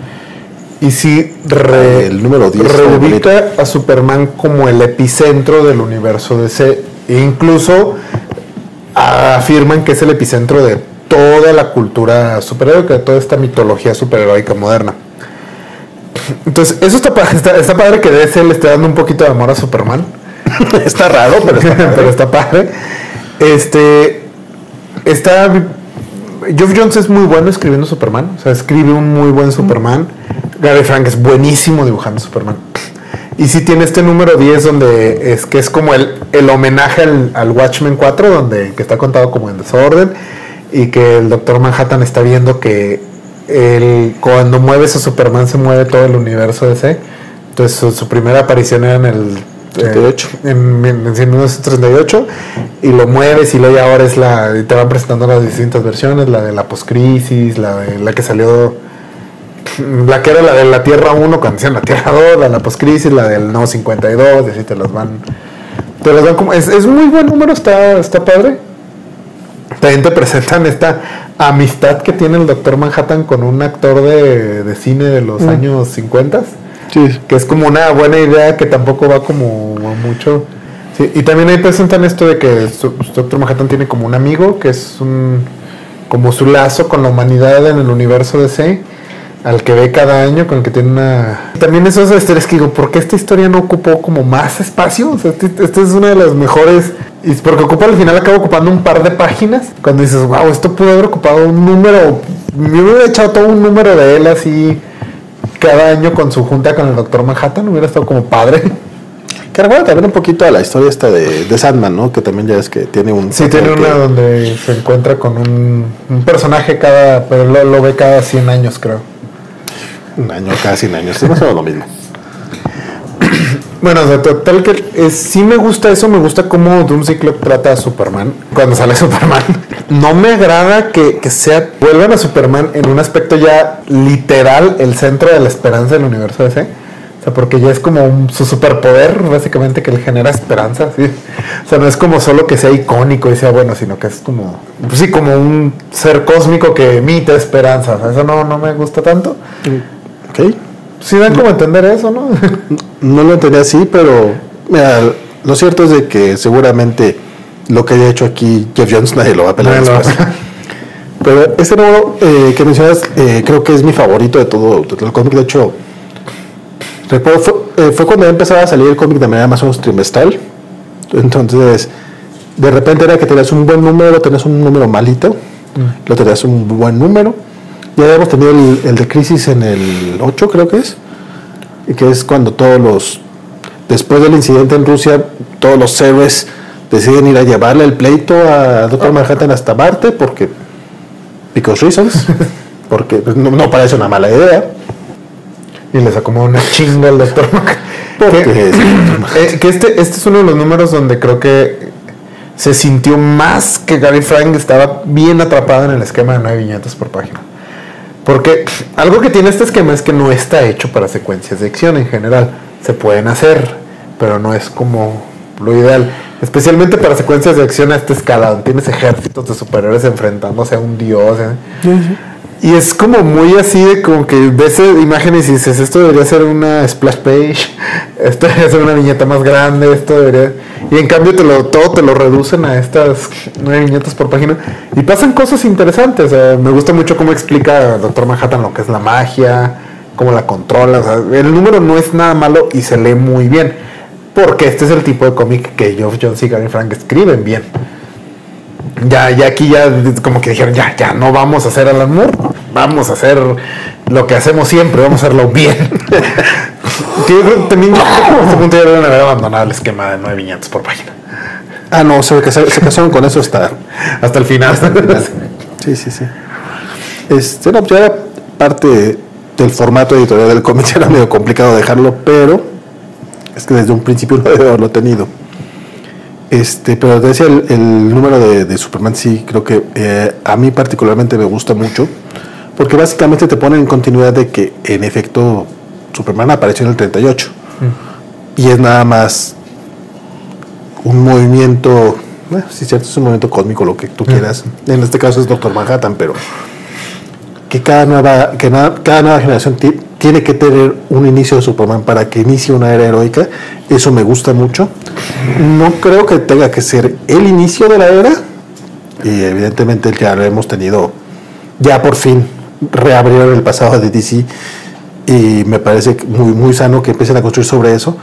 Y sí re- el número 10 está reubica a Superman como el epicentro del universo DC. E incluso afirman que es el epicentro de toda la cultura superheroica, de toda esta mitología superheroica moderna. Entonces, eso está, está, está padre que DC le esté dando un poquito de amor a Superman. está raro, pero está pero está padre. Este. Está. Geoff Jones es muy bueno escribiendo Superman. O sea, escribe un muy buen Superman. Gary Frank es buenísimo dibujando Superman. Y sí tiene este número 10 donde es que es como el, el homenaje al, al Watchmen 4, donde que está contado como en desorden. Y que el Doctor Manhattan está viendo que el, cuando mueves a Superman se mueve todo el universo DC. Entonces su, su primera aparición era en el 38. en, en, en 1938 y lo mueves y luego ahora es la y te van presentando las distintas versiones la de la poscrisis la de la que salió la que era la de la Tierra 1 cuando hacían la Tierra 2 la de la poscrisis la del no 52 y así te las van te las van como es, es muy buen número está está padre también te presentan esta amistad que tiene el Doctor Manhattan con un actor de, de cine de los años 50 Sí, que es como una buena idea que tampoco va como mucho. Sí, y también ahí presentan esto de que Doctor Manhattan tiene como un amigo que es un como su lazo con la humanidad en el universo DC al que ve cada año con el que tiene una también esos historias que digo ¿por qué esta historia no ocupó como más espacio? O sea, este- esta es una de las mejores y porque ocupa al final acaba ocupando un par de páginas cuando dices wow esto pudo haber ocupado un número me hubiera echado todo un número de él así cada año con su junta con el Doctor Manhattan hubiera estado como padre. que recuerda también un poquito a la historia esta de, de Sandman, ¿no? Que también ya es que tiene un... Sí, tiene que- una donde se encuentra con un, un personaje cada, pero lo, lo ve cada 100 años creo. Un año, casi 100 años. Es más o lo mismo. Bueno, de total que sí me gusta eso, me gusta cómo Doomsday Clock trata a Superman cuando sale Superman. No me agrada que, que sea vuelvan a Superman en un aspecto ya literal el centro de la esperanza del universo DC. O sea, porque ya es como un- su superpoder, básicamente, que él genera esperanza. ¿sí? O sea, no es como solo que sea icónico y sea bueno, sino que es como, pues sí, como un ser cósmico que emite esperanza. O sea, eso no, no me gusta tanto. ¿Ok? Sí dan como entender eso, ¿no? No lo entendía así, pero mira, lo cierto es de que seguramente lo que haya hecho aquí Jeff Jones nadie lo va a a después. Pero este número eh, que mencionas eh, creo que es mi favorito de todo, de todo el cómic. De hecho, recuerdo, fue, eh, fue cuando empezaba a salir el cómic de manera más o menos trimestral. Entonces, de repente era que tenías un buen número, tenías un número malito, lo tenías un buen número. Ya habíamos tenido el, el de Crisis en el 8, creo que es, y que es cuando todos los, después del incidente en Rusia, todos los héroes deciden ir a llevarle el pleito a Doctor Manhattan hasta Marte porque, because reasons, porque no, no parece una mala idea. Y le sacó como una chinga al doctor Manhattan. Porque Eh, que este, este es uno de los números donde creo que se sintió más que Gary Frank estaba bien atrapado en el esquema de nueve viñetas por página. Porque algo que tiene este esquema es que no está hecho para secuencias de acción en general. Se pueden hacer, pero no es como lo ideal. Especialmente para secuencias de acción a esta escala, donde tienes ejércitos de superhéroes enfrentándose a un dios. ¿eh? Y es como muy así de como que ves imágenes y dices, esto debería ser una splash page, esto debería ser una viñeta más grande, esto debería... Y en cambio te lo, todo te lo reducen a estas nueve viñetas por página. Y pasan cosas interesantes. me gusta mucho cómo explica Doctor Manhattan lo que es la magia, cómo la controla. el número no es nada malo y se lee muy bien. Porque este es el tipo de cómic que Geoff Jones y Gary Frank escriben bien. Ya, ya aquí ya como que dijeron, ya, ya no vamos a hacer Alan Moore, vamos a hacer lo que hacemos siempre, vamos a hacerlo bien. Que yo creo que también a este punto ya deben haber abandonado el esquema de nueve viñetas por página. Ah, no, se, se, se casaron con eso hasta Hasta el final. Sí, sí, sí. Este, no, ya era parte del formato editorial del cómic, era medio complicado dejarlo, pero es que desde un principio lo debe haberlo tenido. Este, pero te decía, el, el número de, de Superman sí creo que eh, a mí particularmente me gusta mucho, porque básicamente te pone en continuidad de que en efecto Superman apareció en el 38 y es nada más un movimiento, bueno, sí, cierto, es un movimiento cósmico, lo que tú quieras. En este caso es Doctor Manhattan, pero que cada nueva, que na- cada nueva generación ti- tiene que tener un inicio de Superman para que inicie una era heroica. Eso me gusta mucho. No creo que tenga que ser el inicio de la era. Y evidentemente ya lo hemos tenido, ya por fin reabrieron el pasado de DC. Y me parece muy, muy sano que empiecen a construir sobre eso.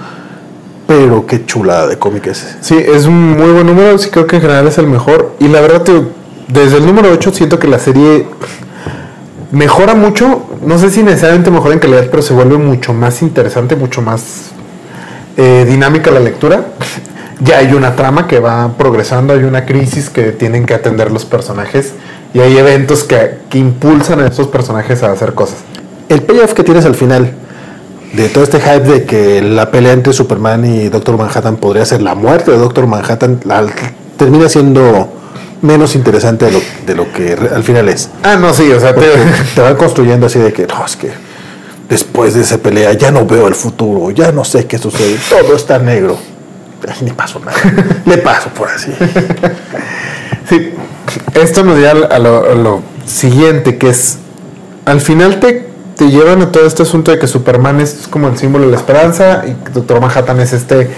Pero qué chulada de cómic es. Sí, es un muy buen número, sí creo que en general es el mejor. Y la verdad, te- desde el número 8 siento que la serie mejora mucho, no sé si necesariamente mejora en calidad, pero se vuelve mucho más interesante, mucho más eh, dinámica la lectura. Ya hay una trama que va progresando, hay una crisis que tienen que atender los personajes y hay eventos que, que impulsan a esos personajes a hacer cosas. El payoff que tienes al final de todo este hype de que la pelea entre Superman y Doctor Manhattan podría ser la muerte de Doctor Manhattan, la- termina siendo menos interesante de lo, de lo que al final es. Ah, no, sí, o sea, te- te van construyendo así de que, no, es que después de esa pelea ya no veo el futuro, ya no sé qué sucede, todo está negro. Ni pasó nada. Le paso por así. Sí, esto nos lleva a lo, a lo siguiente, que es, al final te, te llevan a todo este asunto de que Superman es como el símbolo de la esperanza y que Doctor Manhattan es este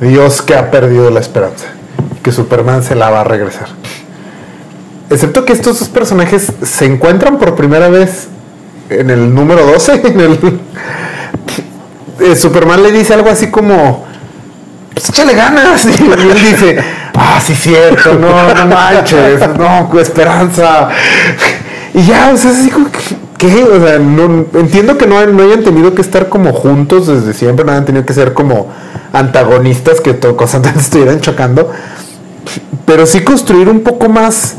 dios que ha perdido la esperanza, que Superman se la va a regresar. Excepto que estos dos personajes se encuentran por primera vez en el número 12, en el... eh, Superman le dice algo así como pues échale ganas. Y él dice, ah, sí, cierto, no, no manches, no, esperanza. Y ya, o sea, como, que, ¿qué? O sea, entiendo que no, hayan tenido que estar como juntos desde siempre, no hayan tenido que ser como antagonistas que to- constantemente estuvieran chocando, pero sí construir un poco más.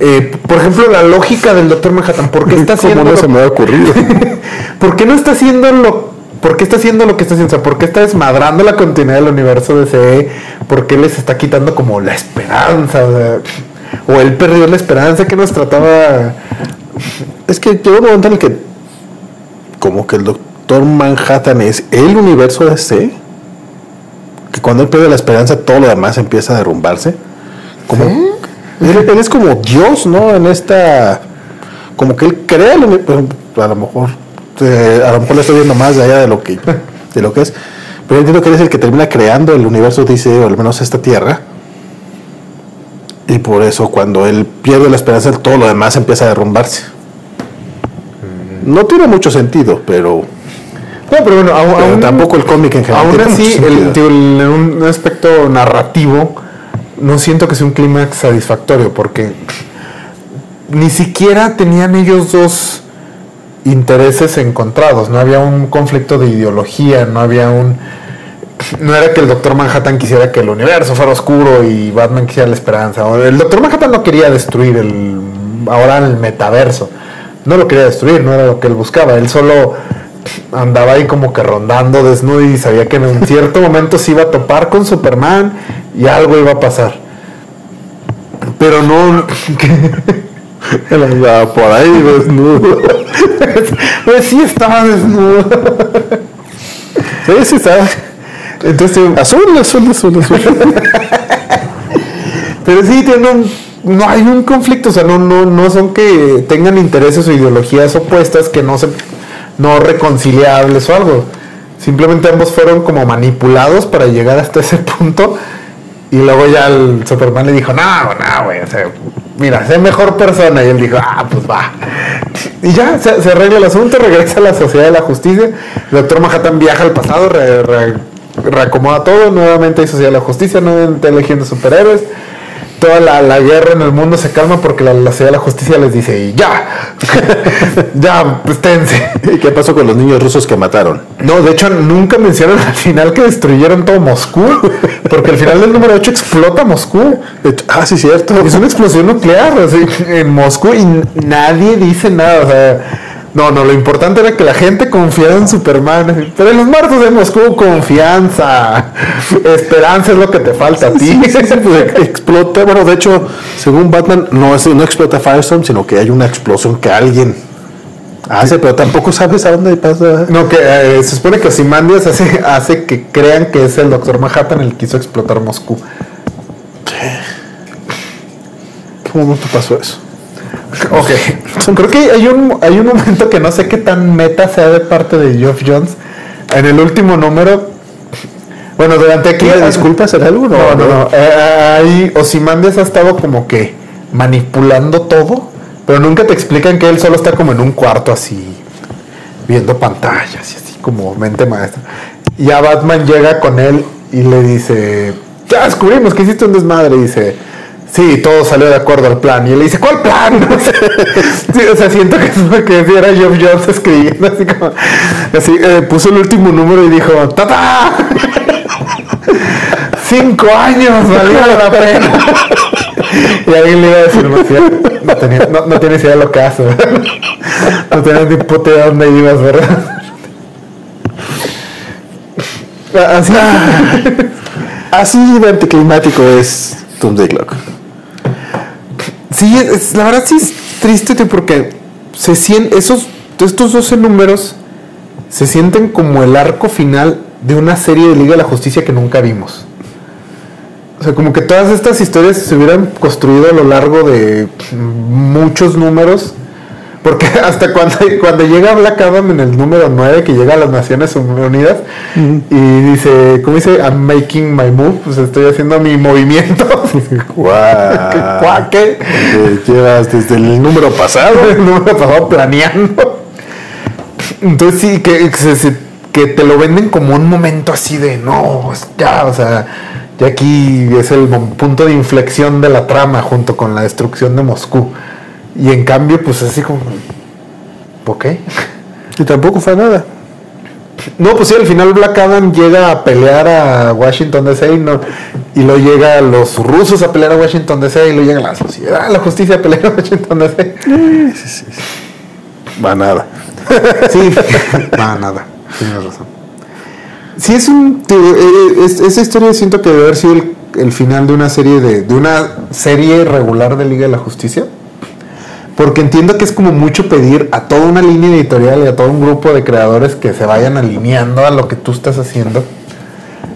Eh, por ejemplo, la lógica del Doctor Manhattan, ¿por qué está ¿Cómo haciendo no lo- se me ha ocurrido? ¿Por qué no está haciendo lo ¿Por qué está haciendo lo que está haciendo? O sea, ¿por qué está desmadrando la continuidad del universo de CE? ¿Por qué les está quitando como la esperanza? O, sea, o él perdió la esperanza que nos trataba. Es que llegó un momento en el que como que el Doctor Manhattan es el universo de C, que cuando él pierde la esperanza todo lo demás empieza a derrumbarse. Como, él, él es como Dios, ¿no? En esta... Como que él crea A lo mejor... eh, a lo mejor lo estoy viendo más allá de lo que, de lo que es. Pero entiendo que él es el que termina creando el universo DC, o al menos esta Tierra. Y por eso cuando él pierde la esperanza, todo lo demás empieza a derrumbarse. No tiene mucho sentido, pero, No, pero bueno, aún, pero tampoco el cómic en general. aún así, el, en un aspecto narrativo, no siento que sea un clímax satisfactorio, porque ni siquiera tenían ellos dos intereses encontrados, no había un conflicto de ideología, no había un... No era que el Doctor Manhattan quisiera que el universo fuera oscuro y Batman quisiera la esperanza. El Doctor Manhattan no quería destruir el ahora el metaverso. No lo quería destruir, no era lo que él buscaba. Él solo andaba ahí como que rondando desnudo y sabía que en un cierto momento se iba a topar con Superman y algo iba a pasar. Pero no. Por ahí desnudo. pues sí estaba desnudo. sí, sí, está. Entonces, Azul, azul, azul, azul. Pero sí, tiene un- no hay un conflicto, o sea, no, no, no son que tengan intereses o ideologías opuestas que no se no reconciliables o algo. Simplemente ambos fueron como manipulados para llegar hasta ese punto. Y luego ya el Superman le dijo, no, no, güey, o sea, mira, sé mejor persona. Y él dijo, ah, pues va. Y ya, se, se arregla el asunto, regresa a la Sociedad de la Justicia. El doctor Manhattan viaja al pasado, re- re- reacomoda todo. Nuevamente hay Sociedad de la Justicia, nuevamente eligiendo superhéroes. Toda la, la guerra en el mundo se calma porque la, la de la Justicia les dice, ya, ya, pues tense. ¿Y qué pasó con los niños rusos que mataron? No, de hecho nunca mencionan al final que destruyeron todo Moscú, porque al final del número 8 explota Moscú. Ah, sí, cierto. Es una explosión nuclear así, en Moscú y nadie dice nada. O sea, no, no, lo importante era que la gente confiara en Superman. Pero en los muertos de Moscú, confianza, esperanza es lo que te falta a ti. Sí, sí, sí, pues, explota. Bueno, de hecho, según Batman, no, es, no explota Firestorm, sino que hay una explosión que alguien hace, pero tampoco sabes a dónde pasa. No, que eh, se supone que Ozymandias hace, hace que crean que es el Doctor Manhattan el que quiso explotar Moscú. ¿Qué momento pasó eso? Ok. Creo que hay un, hay un momento que no sé qué tan meta sea de parte de Geoff Jones. En el último número. Bueno, durante aquí. ¿Pide disculpas en algo? No, no, no. Eh, Ozymandias ha estado como que manipulando todo, pero nunca te explican que él solo está como en un cuarto así, viendo pantallas y así como mente maestra. Y ya Batman llega con él y le dice, ya descubrimos que hiciste un desmadre. Y dice, sí, todo salió de acuerdo al plan. Y él le dice, ¿cuál plan? Sí, o sea, siento que es era Geoff Jones escribiendo así como, así, eh, puso el último número y dijo, ¡tata! Cinco años valieron la pena. Y alguien le iba a decir, no, no, tenía- no- no tienes idea de lo que hace. No tienes ni puta idea de dónde ibas, ¿verdad? Así, Así de anticlimático es Doomsday Clock. Sí, es- la verdad sí es triste porque se sienten esos estos 12 números se sienten como el arco final de una serie de Liga de la Justicia que nunca vimos. O sea, como que todas estas historias se hubieran construido a lo largo de muchos números. Porque hasta cuando, cuando llega Black Adam en el número 9, que llega a las Naciones Unidas, y dice, ¿cómo dice? I'm making my move, pues estoy haciendo mi movimiento. Guau, ¿qué? Que llevas desde el número pasado. el número pasado planeando. Entonces sí, que, que te lo venden como un momento así de, no, es- ya, o sea, ya aquí es el punto de inflexión de la trama junto con la destrucción de Moscú. Y en cambio, pues así como, ¿ok? Y tampoco fue nada. No, pues sí, al final Black Adam llega a pelear a Washington DC y, no, y lo llega los rusos a pelear a Washington DC y lo llega la sociedad, la justicia a pelear a Washington DC. Va nada. Sí, va nada, tienes razón. Sí, es un. te- eh, es- esa historia siento que debe haber sido el, el final de una serie de, de una serie regular de Liga de la Justicia. Porque entiendo que es como mucho pedir a toda una línea editorial y a todo un grupo de creadores que se vayan alineando a lo que tú estás haciendo.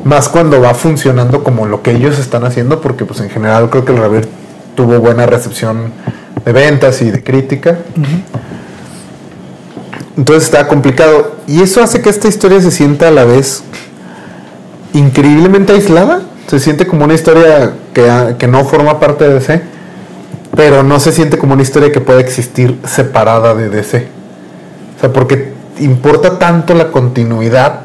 Más cuando va funcionando como lo que ellos están haciendo, porque pues en general creo que el Revir tuvo buena recepción de ventas y de crítica. Entonces está complicado. Y eso hace que esta historia se sienta a la vez increíblemente aislada. Se siente como una historia que, que no forma parte de DC. Pero no se siente como una historia que puede existir separada de DC. O sea, porque importa tanto la continuidad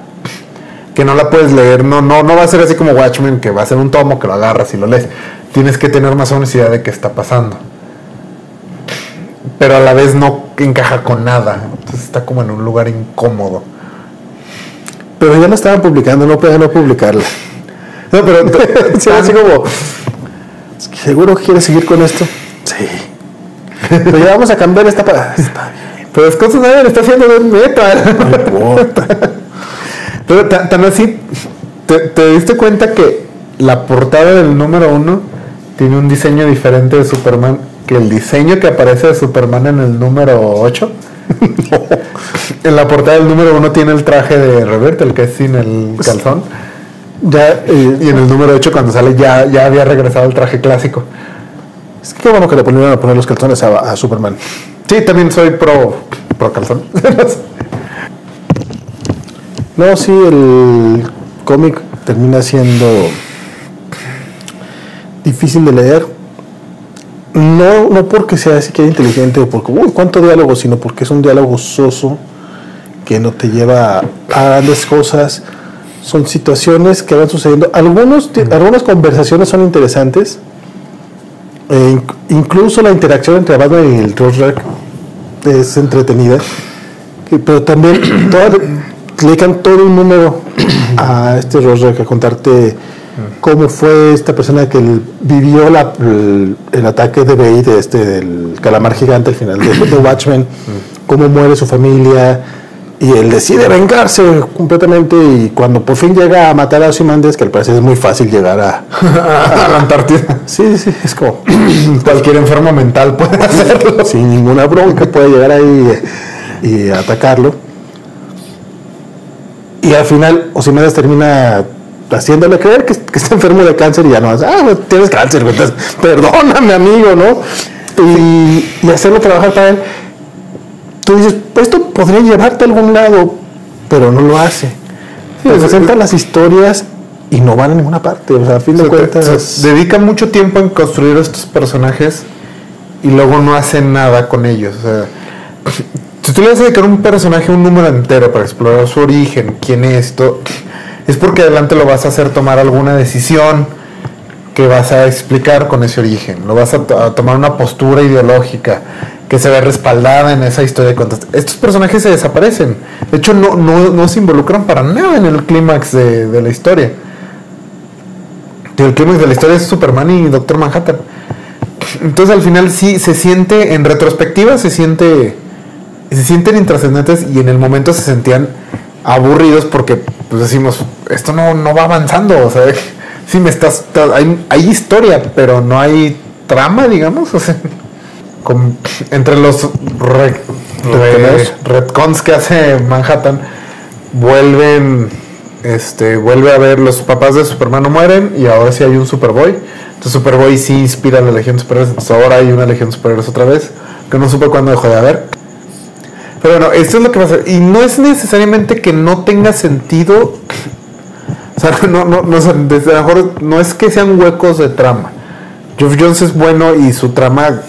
que no la puedes leer. No, no, no va a ser así como Watchmen, que va a ser un tomo que lo agarras y lo lees. Tienes que tener más idea de qué está pasando pero a la vez no encaja con nada. Entonces está como en un lugar incómodo. Pero ya no estaban publicando, no podían no publicarla. No, pero Sí, así como. "Es que ¿Seguro que quieres seguir con esto? Sí. Pero ya vamos a cambiar esta para. Está bien. pero Scott Snyder está haciendo de metal. No importa. Pero ta- tan así, te, te diste cuenta que la portada del número uno tiene un diseño diferente de Superman que el diseño que aparece de Superman en el número 8. En la portada del número uno tiene el traje de Revert, el que es sin el calzón. Ya, eh, Y en el número 8 cuando sale ya, ya había regresado el traje clásico. Es que qué bueno que le ponieron a poner los calzones a, Superman. Sí, también soy pro, pro calzón. No, sí, el cómic termina siendo difícil de leer. no, no porque sea siquiera inteligente o porque, uy, cuánto diálogo, sino porque es un diálogo soso que no te lleva a grandes cosas. Son situaciones que van sucediendo. Algunos, algunas conversaciones son interesantes. Eh, inc- incluso la interacción entre Batman y el Rorschach es entretenida. Pero también toda- le dedican todo un número a este Rorschach, a contarte cómo fue esta persona que vivió la- el, el ataque de Bane, de este, del calamar gigante al final de, de Watchmen, cómo muere su familia, y él decide vengarse completamente, y cuando por fin llega a matar a Ozymandias, que al parecer es muy fácil llegar a... a la Antártida. Sí, sí, es como... Cualquier enfermo mental puede hacerlo. sin ninguna bronca puede llegar ahí y, y atacarlo. Y al final Ozymandias termina haciéndole creer que, que está enfermo de cáncer y ya no, ah, pues, tienes cáncer, entonces, perdóname amigo, ¿no? Y, y hacerlo trabajar para él. Tú dices, "Pues esto podría llevarte a algún lado, pero no lo hace. Sí, es- Presentan las historias y no van a ninguna parte. O sea, a fin de cuentas. se dedica mucho tiempo en construir estos personajes y luego no hacen nada con ellos. O sea, si tú le vas a dedicar a un personaje un número entero para explorar su origen, quién es, todo, es porque adelante lo vas a hacer tomar alguna decisión que vas a explicar con ese origen. Lo vas a tomar una postura ideológica que se ve respaldada en esa historia de. Estos personajes se desaparecen. De hecho, no, no, no se involucran para nada en el clímax de, de la historia. El clímax de la historia es Superman y Doctor Manhattan. Entonces al final sí se siente, en retrospectiva se siente, se sienten intrascendentes y en el momento se sentían aburridos porque pues decimos, esto no, no va avanzando, o sea, sí me estás, hay, hay historia, pero no hay trama, digamos, o sea, con- entre los re- re- retcons que hace Manhattan, vuelven, este, vuelve a ver los papás de Superman no mueren y ahora sí hay un Superboy. Entonces Superboy sí inspira a la Legión de Superhéroes, entonces ahora hay una Legión de Superhéroes otra vez, que no supe cuándo dejó de haber. Pero bueno, esto es lo que pasa. Y no es necesariamente que no tenga sentido. O sea, no, no, no, desde mejor no es que sean huecos de trama. Geoff Jones es bueno y su trama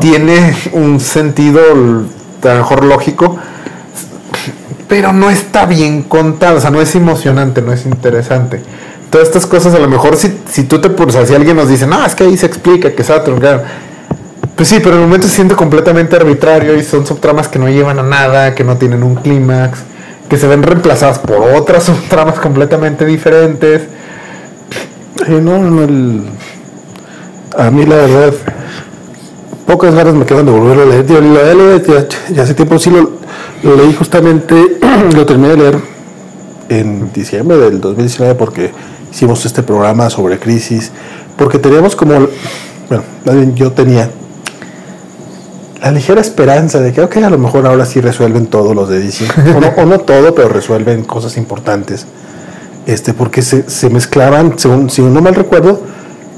tiene un sentido a lo mejor lógico, pero no está bien contado, o sea, no es emocionante, no es interesante. Todas estas cosas, a lo mejor, si, si tú te pones, o si alguien nos dice, no, es que ahí se explica que Saturn, claro. Pues sí, pero en el momento se siente completamente arbitrario y son subtramas que no llevan a nada, que no tienen un clímax, que se ven reemplazadas por otras subtramas completamente diferentes. Sí, no, no, a mí la verdad, pocas ganas me quedan de volverlo a leer. Leído ya, hace tiempo, sí lo, lo leí justamente, lo terminé de leer en diciembre del 2019 porque hicimos este programa sobre crisis, porque teníamos como, bueno, yo tenía la ligera esperanza de que, ok, a lo mejor ahora sí resuelven todos los de DC, o no, todo, pero resuelven cosas importantes este, porque se, se mezclaban, según, si no mal recuerdo,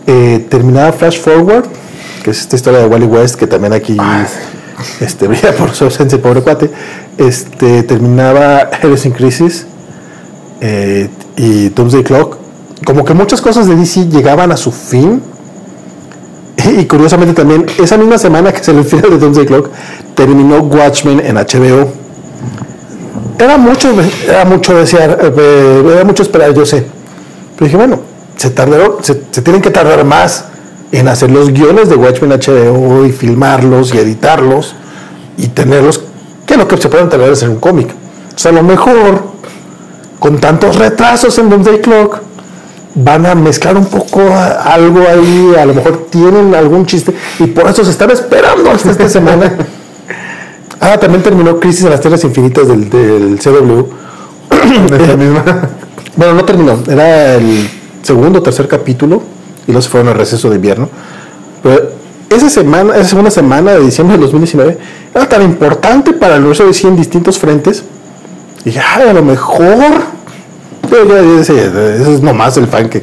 eh, terminaba Flash Forward, que es esta historia de Wally West, que también aquí este, brilla por su ausencia, pobre cuate, este, terminaba Heroes in Crisis eh, y Doomsday Clock, como que muchas cosas de DC llegaban a su fin, y curiosamente también, esa misma semana que se el final de Doomsday Clock, terminó Watchmen en HBO era mucho, era mucho desear, eh, era mucho esperar, yo sé. Pero dije, bueno, se tardaron, se, se tienen que tardar más en hacer los guiones de Watchmen HBO y filmarlos y editarlos y tenerlos que lo que se pueden tardar en un cómic. O sea, a lo mejor con tantos retrasos en Doomsday Clock van a mezclar un poco a- algo ahí, a lo mejor tienen algún chiste y por eso se están esperando hasta esta semana. Ah, también terminó Crisis en las Tierras Infinitas del, del CW. De esa misma. Bueno, no terminó, era el segundo o tercer capítulo y luego se fueron al receso de invierno. Pero esa semana, esa segunda semana de diciembre del 2019 era tan importante para el universo de DC en distintos frentes. Y dije, ay, a lo mejor. Pero ya, ya ese- eso es nomás el fan que,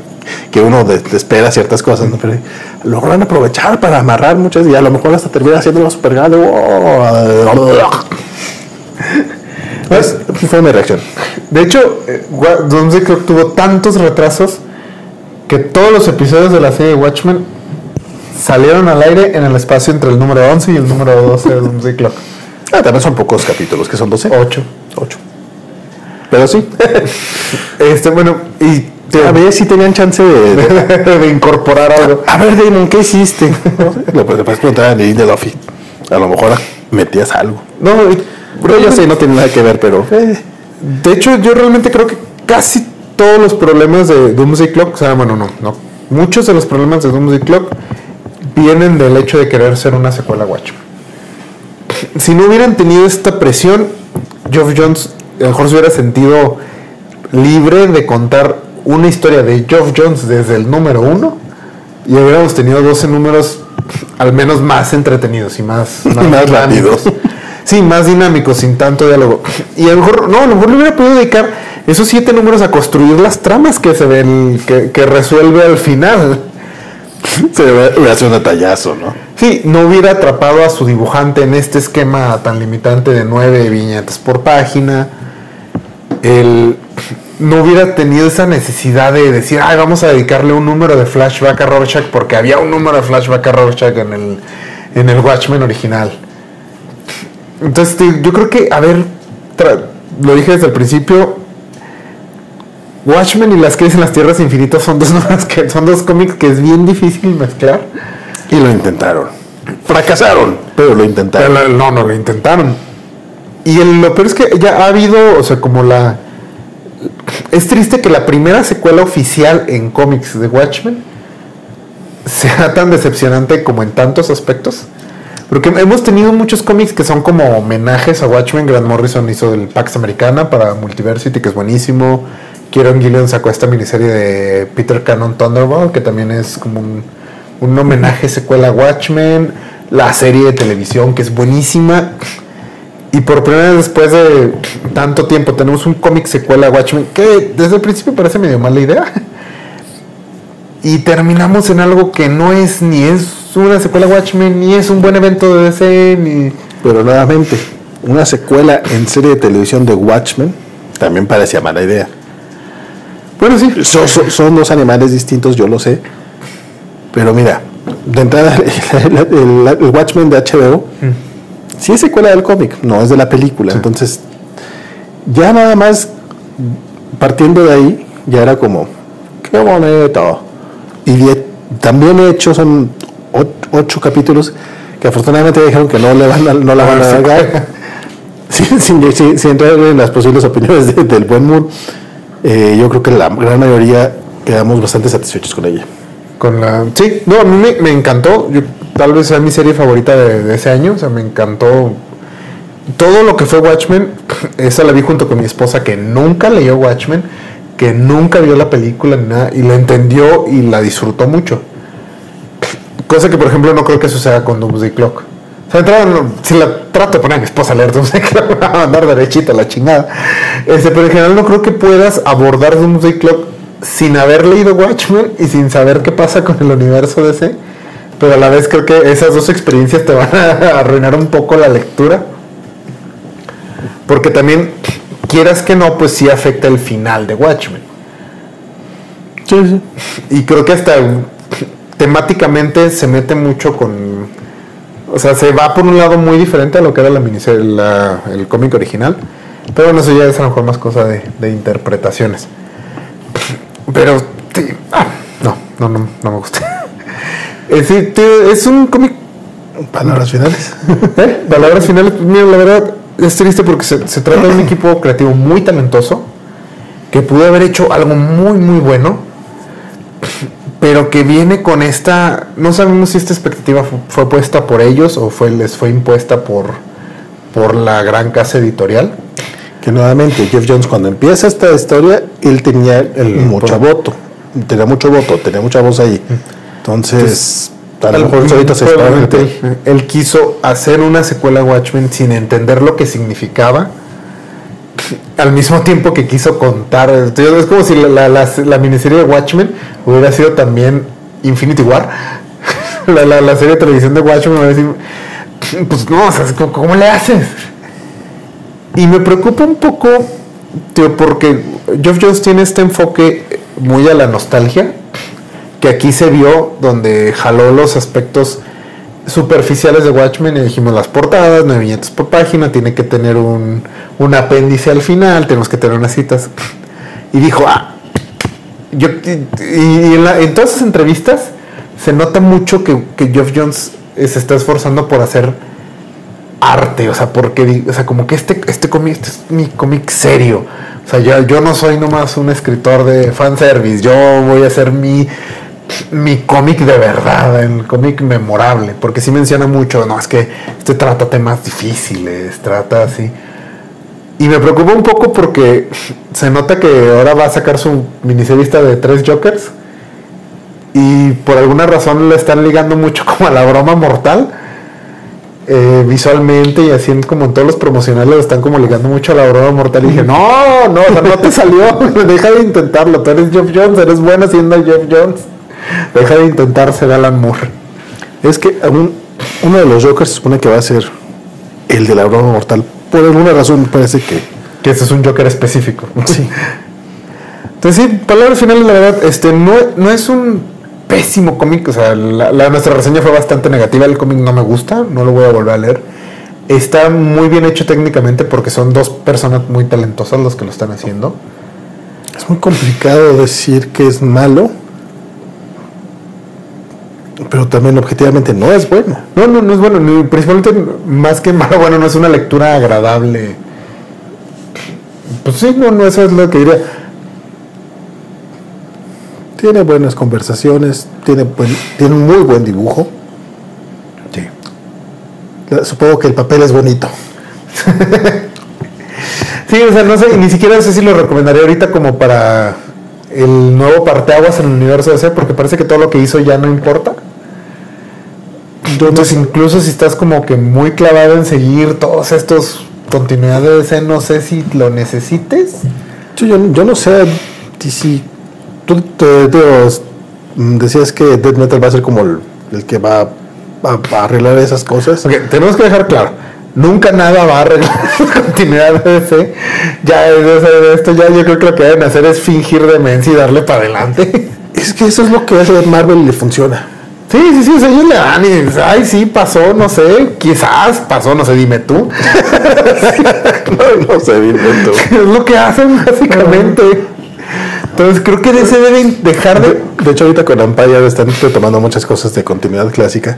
que uno de- de espera ciertas cosas, ¿no? Pero logran aprovechar para amarrar muchas y a lo mejor hasta termina haciendo una super gala. Pues, fue mi reacción. De hecho, eh, Doomsday Clock tuvo tantos retrasos que todos los episodios de la serie Watchmen salieron al aire en el espacio entre el número 11 y el número 12 de Doomsday Clock. Ah, también son pocos capítulos, que son 12. 8. 8. Pero sí. Este, bueno, y te- A ver si tenían chance de. de- de incorporar algo. A ver, Damon, ¿qué hiciste? Le puedes preguntar a de Duffy. A lo mejor metías algo. No, Pero yo sé, no tiene nada que ver, pero. eh, De hecho, yo realmente creo que casi todos los problemas de Doomsday Clock, o sea, bueno, no, no. Muchos de los problemas de Doomsday Clock vienen del hecho de querer ser una secuela Watchmen. Si no hubieran tenido esta presión, Geoff Jones a lo mejor se hubiera sentido libre de contar una historia de Geoff Jones desde el número uno y hubiéramos tenido 12 números al menos más entretenidos y más, Más rápidos. Sí, más dinámicos, sin tanto diálogo. Y a lo mejor, no, a lo mejor le hubiera podido dedicar esos siete números a construir las tramas que se ven, que, que resuelve al final. Se hubiera sido un detallazo, ¿no? Sí, no hubiera atrapado a su dibujante en este esquema tan limitante de nueve viñetas por página. El, no hubiera tenido esa necesidad de decir, ay, vamos a dedicarle un número de flashback a Rorschach porque había un número de flashback a Rorschach en el, en el Watchmen original. Entonces, yo creo que, a ver, lo dije desde el principio, Watchmen y las crisis en las tierras infinitas son dos números que son dos cómics que es bien difícil mezclar. Y lo intentaron. Fracasaron, pero lo intentaron. Pero no, no lo intentaron. Y el- lo peor es que ya ha habido, o sea, como la... Es triste que la primera secuela oficial en cómics de Watchmen sea tan decepcionante como en tantos aspectos. Porque hemos tenido muchos cómics que son como homenajes a Watchmen. Grant Morrison hizo el Pax Americana para Multiversity, que es buenísimo. Kieron Gillian sacó esta miniserie de Peter Cannon Thunderbolt, que también es como un, un homenaje secuela a Watchmen. La serie de televisión, que es buenísima. Y por primera vez después de tanto tiempo tenemos un cómic secuela a Watchmen, que desde el principio parece medio mala idea. Y terminamos en algo que no es ni es una secuela Watchmen, ni es un buen evento de DC, ni... Pero nuevamente, una secuela en serie de televisión de Watchmen también parecía mala idea. Bueno, sí. Son, son- son dos animales distintos, yo lo sé. Pero mira, de entrada, el, el- el Watchmen de HBO sí es secuela del cómic, no es de la película. Entonces, ya nada más partiendo de ahí, ya era como, qué bonito. Y die- también hecho son ocho capítulos que afortunadamente dijeron que no le van a, no la van a alargar. sin, sin- sin- entrar en las posibles opiniones de- del buen Moore, eh, yo creo que la gran mayoría quedamos bastante satisfechos con ella. Con la... Sí, no, a mí me, encantó. Tal vez sea mi serie favorita de, de ese año. O sea, me encantó todo lo que fue Watchmen. Esa la vi junto con mi esposa que nunca leyó Watchmen, que nunca vio la película ni nada, y la entendió y la disfrutó mucho. Cosa que, por ejemplo, no creo que suceda con Doomsday Clock. O sea, si la trato de poner a mi esposa a leer Doomsday Clock, va a mandar derechita la chingada. Este, pero en general no creo que puedas abordar Doomsday Clock sin haber leído Watchmen y sin saber qué pasa con el universo DC. Pero a la vez creo que esas dos experiencias te van a arruinar un poco la lectura. Porque también, quieras que no, pues sí afecta el final de Watchmen. Sí, sí. Y creo que hasta temáticamente se mete mucho con. O sea, se va por un lado muy diferente a lo que era la miniserie, la- el cómic original. Pero bueno, eso ya es a lo mejor más cosa de, de interpretaciones. Pero, ah, no, no, no, no me gusta. Eh, sí, tío, es un cómic Palabras finales. ¿Eh? Palabras finales, mira, la verdad es triste porque se, se trata de un equipo creativo muy talentoso que pudo haber hecho algo muy, muy bueno, pero que viene con esta. No sabemos si esta expectativa fu- fue, puesta por ellos o fue, les fue impuesta por, por la gran casa editorial. Que nuevamente, Jeff Jones, cuando empieza esta historia, él tenía el mucho voto. Tenía mucho voto, tenía mucha voz ahí. Entonces, a lo mejor ahorita se él, él quiso hacer una secuela Watchmen sin entender lo que significaba. Al mismo tiempo que quiso contar. Es como si la, la- la- miniserie de Watchmen hubiera sido también Infinity War. La, serie de televisión de Watchmen. Pues no, ¿cómo, cómo le haces? Y me preocupa un poco, tío, porque Geoff Jones tiene este enfoque muy a la nostalgia que aquí se vio donde jaló los aspectos superficiales de Watchmen y dijimos las portadas, nueve viñetas por página, tiene que tener un, un apéndice al final, tenemos que tener unas citas. Y dijo, ah, yo, y, en, la- en todas esas entrevistas se nota mucho que, que Geoff Jones se está esforzando por hacer arte, o sea, porque, o sea, como que este, este cómic este es mi cómic serio. O sea, yo, yo no soy nomás un escritor de fanservice, yo voy a hacer mi, mi cómic de verdad, el cómic memorable, porque sí menciona mucho, no, es que este trata temas difíciles, trata así. Y me preocupa un poco porque se nota que ahora va a sacar su miniserista de tres Jokers y por alguna razón le están ligando mucho como a la broma mortal eh, visualmente y así como en todos los promocionales lo están como ligando mucho a la broma mortal y dije no, no, o sea, no te salió deja de intentarlo, tú eres Jeff Jones eres bueno siendo Jeff Jones deja de intentar ser Alan Moore Es que uno de los Jokers se supone que va a ser el de la broma mortal. Por alguna razón parece que. que ese es un Joker específico sí. entonces sí, palabras finales la verdad este no, no es un pésimo cómic o sea la, la- nuestra reseña fue bastante negativa el cómic no me gusta no lo voy a volver a leer está muy bien hecho técnicamente porque son dos personas muy talentosas los que lo están haciendo Es muy complicado decir que es malo. Pero también objetivamente no es bueno. no no no es bueno ni- principalmente más que malo bueno no es una lectura agradable pues sí no no eso es lo que diría Tiene buenas conversaciones, tiene, buen- tiene un muy buen dibujo. sí Supongo que el papel es bonito. Sí, o sea, no sé, ni siquiera sé si lo recomendaría ahorita como para el nuevo parteaguas en el universo DC, porque parece que todo lo que hizo ya no importa. Entonces, incluso si estás como que muy clavado en seguir todos estos continuidades de DC, no sé si lo necesites. Yo, yo, yo no sé si- tú te, te- decías que Death Metal va a ser como el, el que va a, a arreglar esas cosas. Ok, tenemos que dejar claro. Nunca nada va a arreglar la continuidad de DC. Ya, o sea, esto ya yo creo que lo que deben hacer es fingir demencia y darle para adelante. Es que eso es lo que hace Marvel y le funciona. Sí, sí, sí, o sea, ellos le dan y dicen, ay, sí, pasó, no sé, quizás pasó, no sé, dime tú. no, no sé, bien lento. es lo que hacen básicamente. Entonces creo que DC deben dejar de... De, de hecho, ahorita con Empire están retomando muchas cosas de continuidad clásica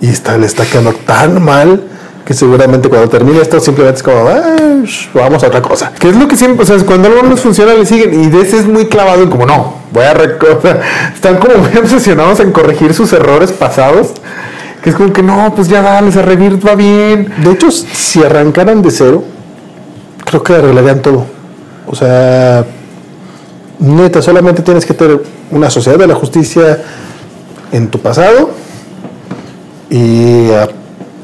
y está, le está quedando tan mal que seguramente cuando termine esto simplemente es como, "Ah, vamos a otra cosa. Que es lo que siempre, o sea, cuando algo no funciona le siguen y DC es muy clavado en como, no, voy a... reco- o sea, están como muy obsesionados en corregir sus errores pasados. Que es como que no, pues ya dale, se Revit va bien. De hecho, si arrancaran de cero, creo que arreglarían todo. O sea, neta, solamente tienes que tener una sociedad de la justicia en tu pasado y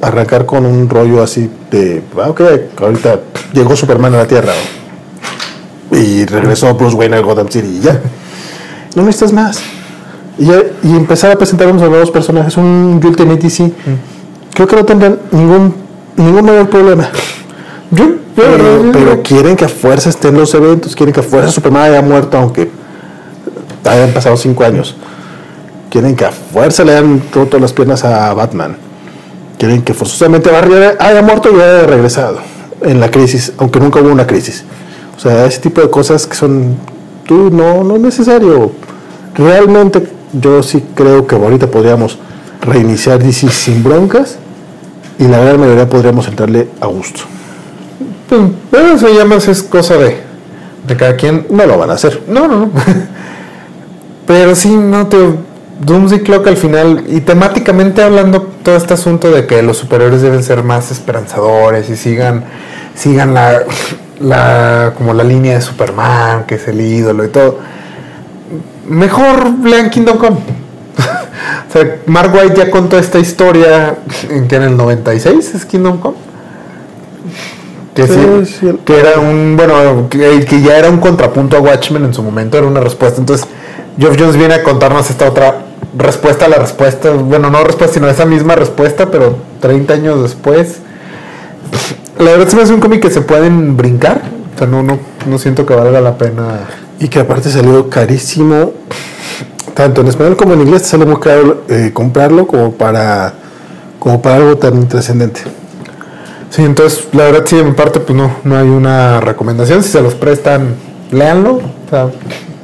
arrancar con un rollo así de, ah, ok, ahorita llegó Superman a la Tierra y regresó Bruce Wayne al Gotham City y ya. No necesitas más. Y, empezar a presentar unos nuevos personajes, un Ultimate DC. Creo que no tendrán ningún, ningún mayor problema. Yo, yo, Pero, yo- pero quieren que a fuerza estén los eventos, quieren que a fuerza Superman haya muerto, aunque hayan pasado cinco años. Quieren que a fuerza le hayan roto las piernas a Batman. Quieren que forzosamente Barry haya muerto y haya regresado en la crisis, aunque nunca hubo una crisis. O sea, ese tipo de cosas que son, tú no, no es necesario. Realmente yo sí creo que ahorita podríamos reiniciar DC sin broncas y la gran mayoría podríamos entrarle a gusto. pues, pero eso ya más es cosa de, de cada quien. No lo van a hacer. No, no, no. Pero sí, no te. Doomsday Clock al final, y temáticamente hablando, todo este asunto de que los superiores deben ser más esperanzadores y sigan, sigan la, la, como la línea de Superman, que es el ídolo y todo. Mejor lean Kingdom Come. o sea, Mark White ya contó esta historia en que en el 96 es Kingdom Come. Que, Sí, sí, sí. que era un, bueno, que, que ya era un contrapunto a Watchmen en su momento, era una respuesta. Entonces, Geoff Jones viene a contarnos esta otra respuesta a la respuesta, bueno, no respuesta, sino esa misma respuesta, pero 30 años después. La verdad se me hace un cómic que se pueden brincar, o sea, no, no, no siento que valga la pena. Y que aparte salió carísimo tanto en español como en inglés te sale muy caro eh, comprarlo como para, como para algo tan trascendente. Sí, entonces la verdad sí de mi parte pues no, no hay una recomendación. Si se los prestan, léanlo. O sea,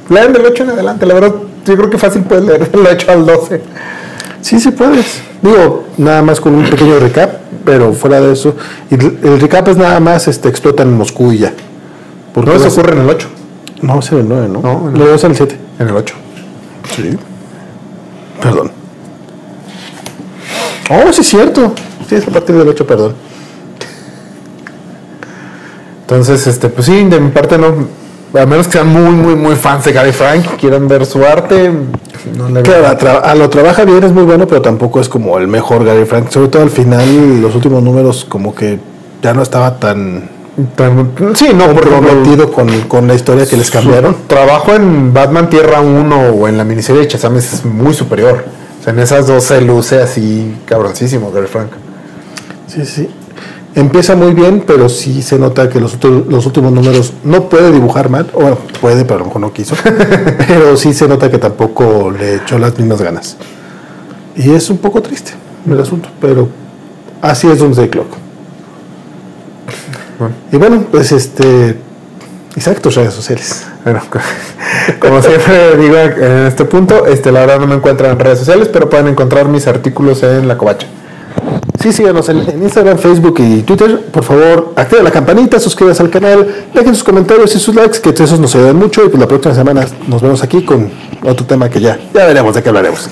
lean del 8 en adelante. La verdad yo creo que fácil puedes leer del 8 al 12. Sí, sí puedes. Digo, nada más con un pequeño recap, pero fuera de eso. Y el recap es nada más este, explotan en Moscú y ya. Porque No se vas- ocurre en el 8. No, es en el 9, ¿no? No, en el- Luego es en el 7. En el 8. Sí. Perdón. Oh, sí es cierto. Sí, es a partir del 8, perdón. Entonces, este, pues sí, de mi parte no. A menos que sean muy, muy, muy fans de Gary Frank, quieran ver su arte, no le Claro, a, tra- a lo trabaja bien, es muy bueno, pero tampoco es como el mejor Gary Frank. Sobre todo al final, los últimos números, como que ya no estaba tan Tan- Sí, no, comprometido con, con la historia que les cambiaron. Su trabajo en Batman Tierra 1 o en la miniserie de Shazam es muy superior. O sea, en esas dos se luce así cabroncísimo Gary Frank. Sí, sí. Empieza muy bien, pero sí se nota que los, últimos números no puede dibujar mal. O bueno, puede, pero a lo mejor no quiso. pero sí se nota que tampoco le echó las mismas ganas. Y es un poco triste el asunto, pero así es Doomsday Clock. Bueno. Y bueno, pues este. Isaac, tus redes sociales. Bueno, como siempre digo en este punto, este, la verdad no me encuentran en redes sociales, pero pueden encontrar mis artículos en la covacha. Sí, síganos en, en Instagram, Facebook y Twitter. Por favor, activa la campanita, suscríbanse al canal, dejen sus comentarios y sus likes, que esos nos ayudan mucho. Y pues la próxima semana nos vemos aquí con otro tema que ya, ya veremos de qué hablaremos.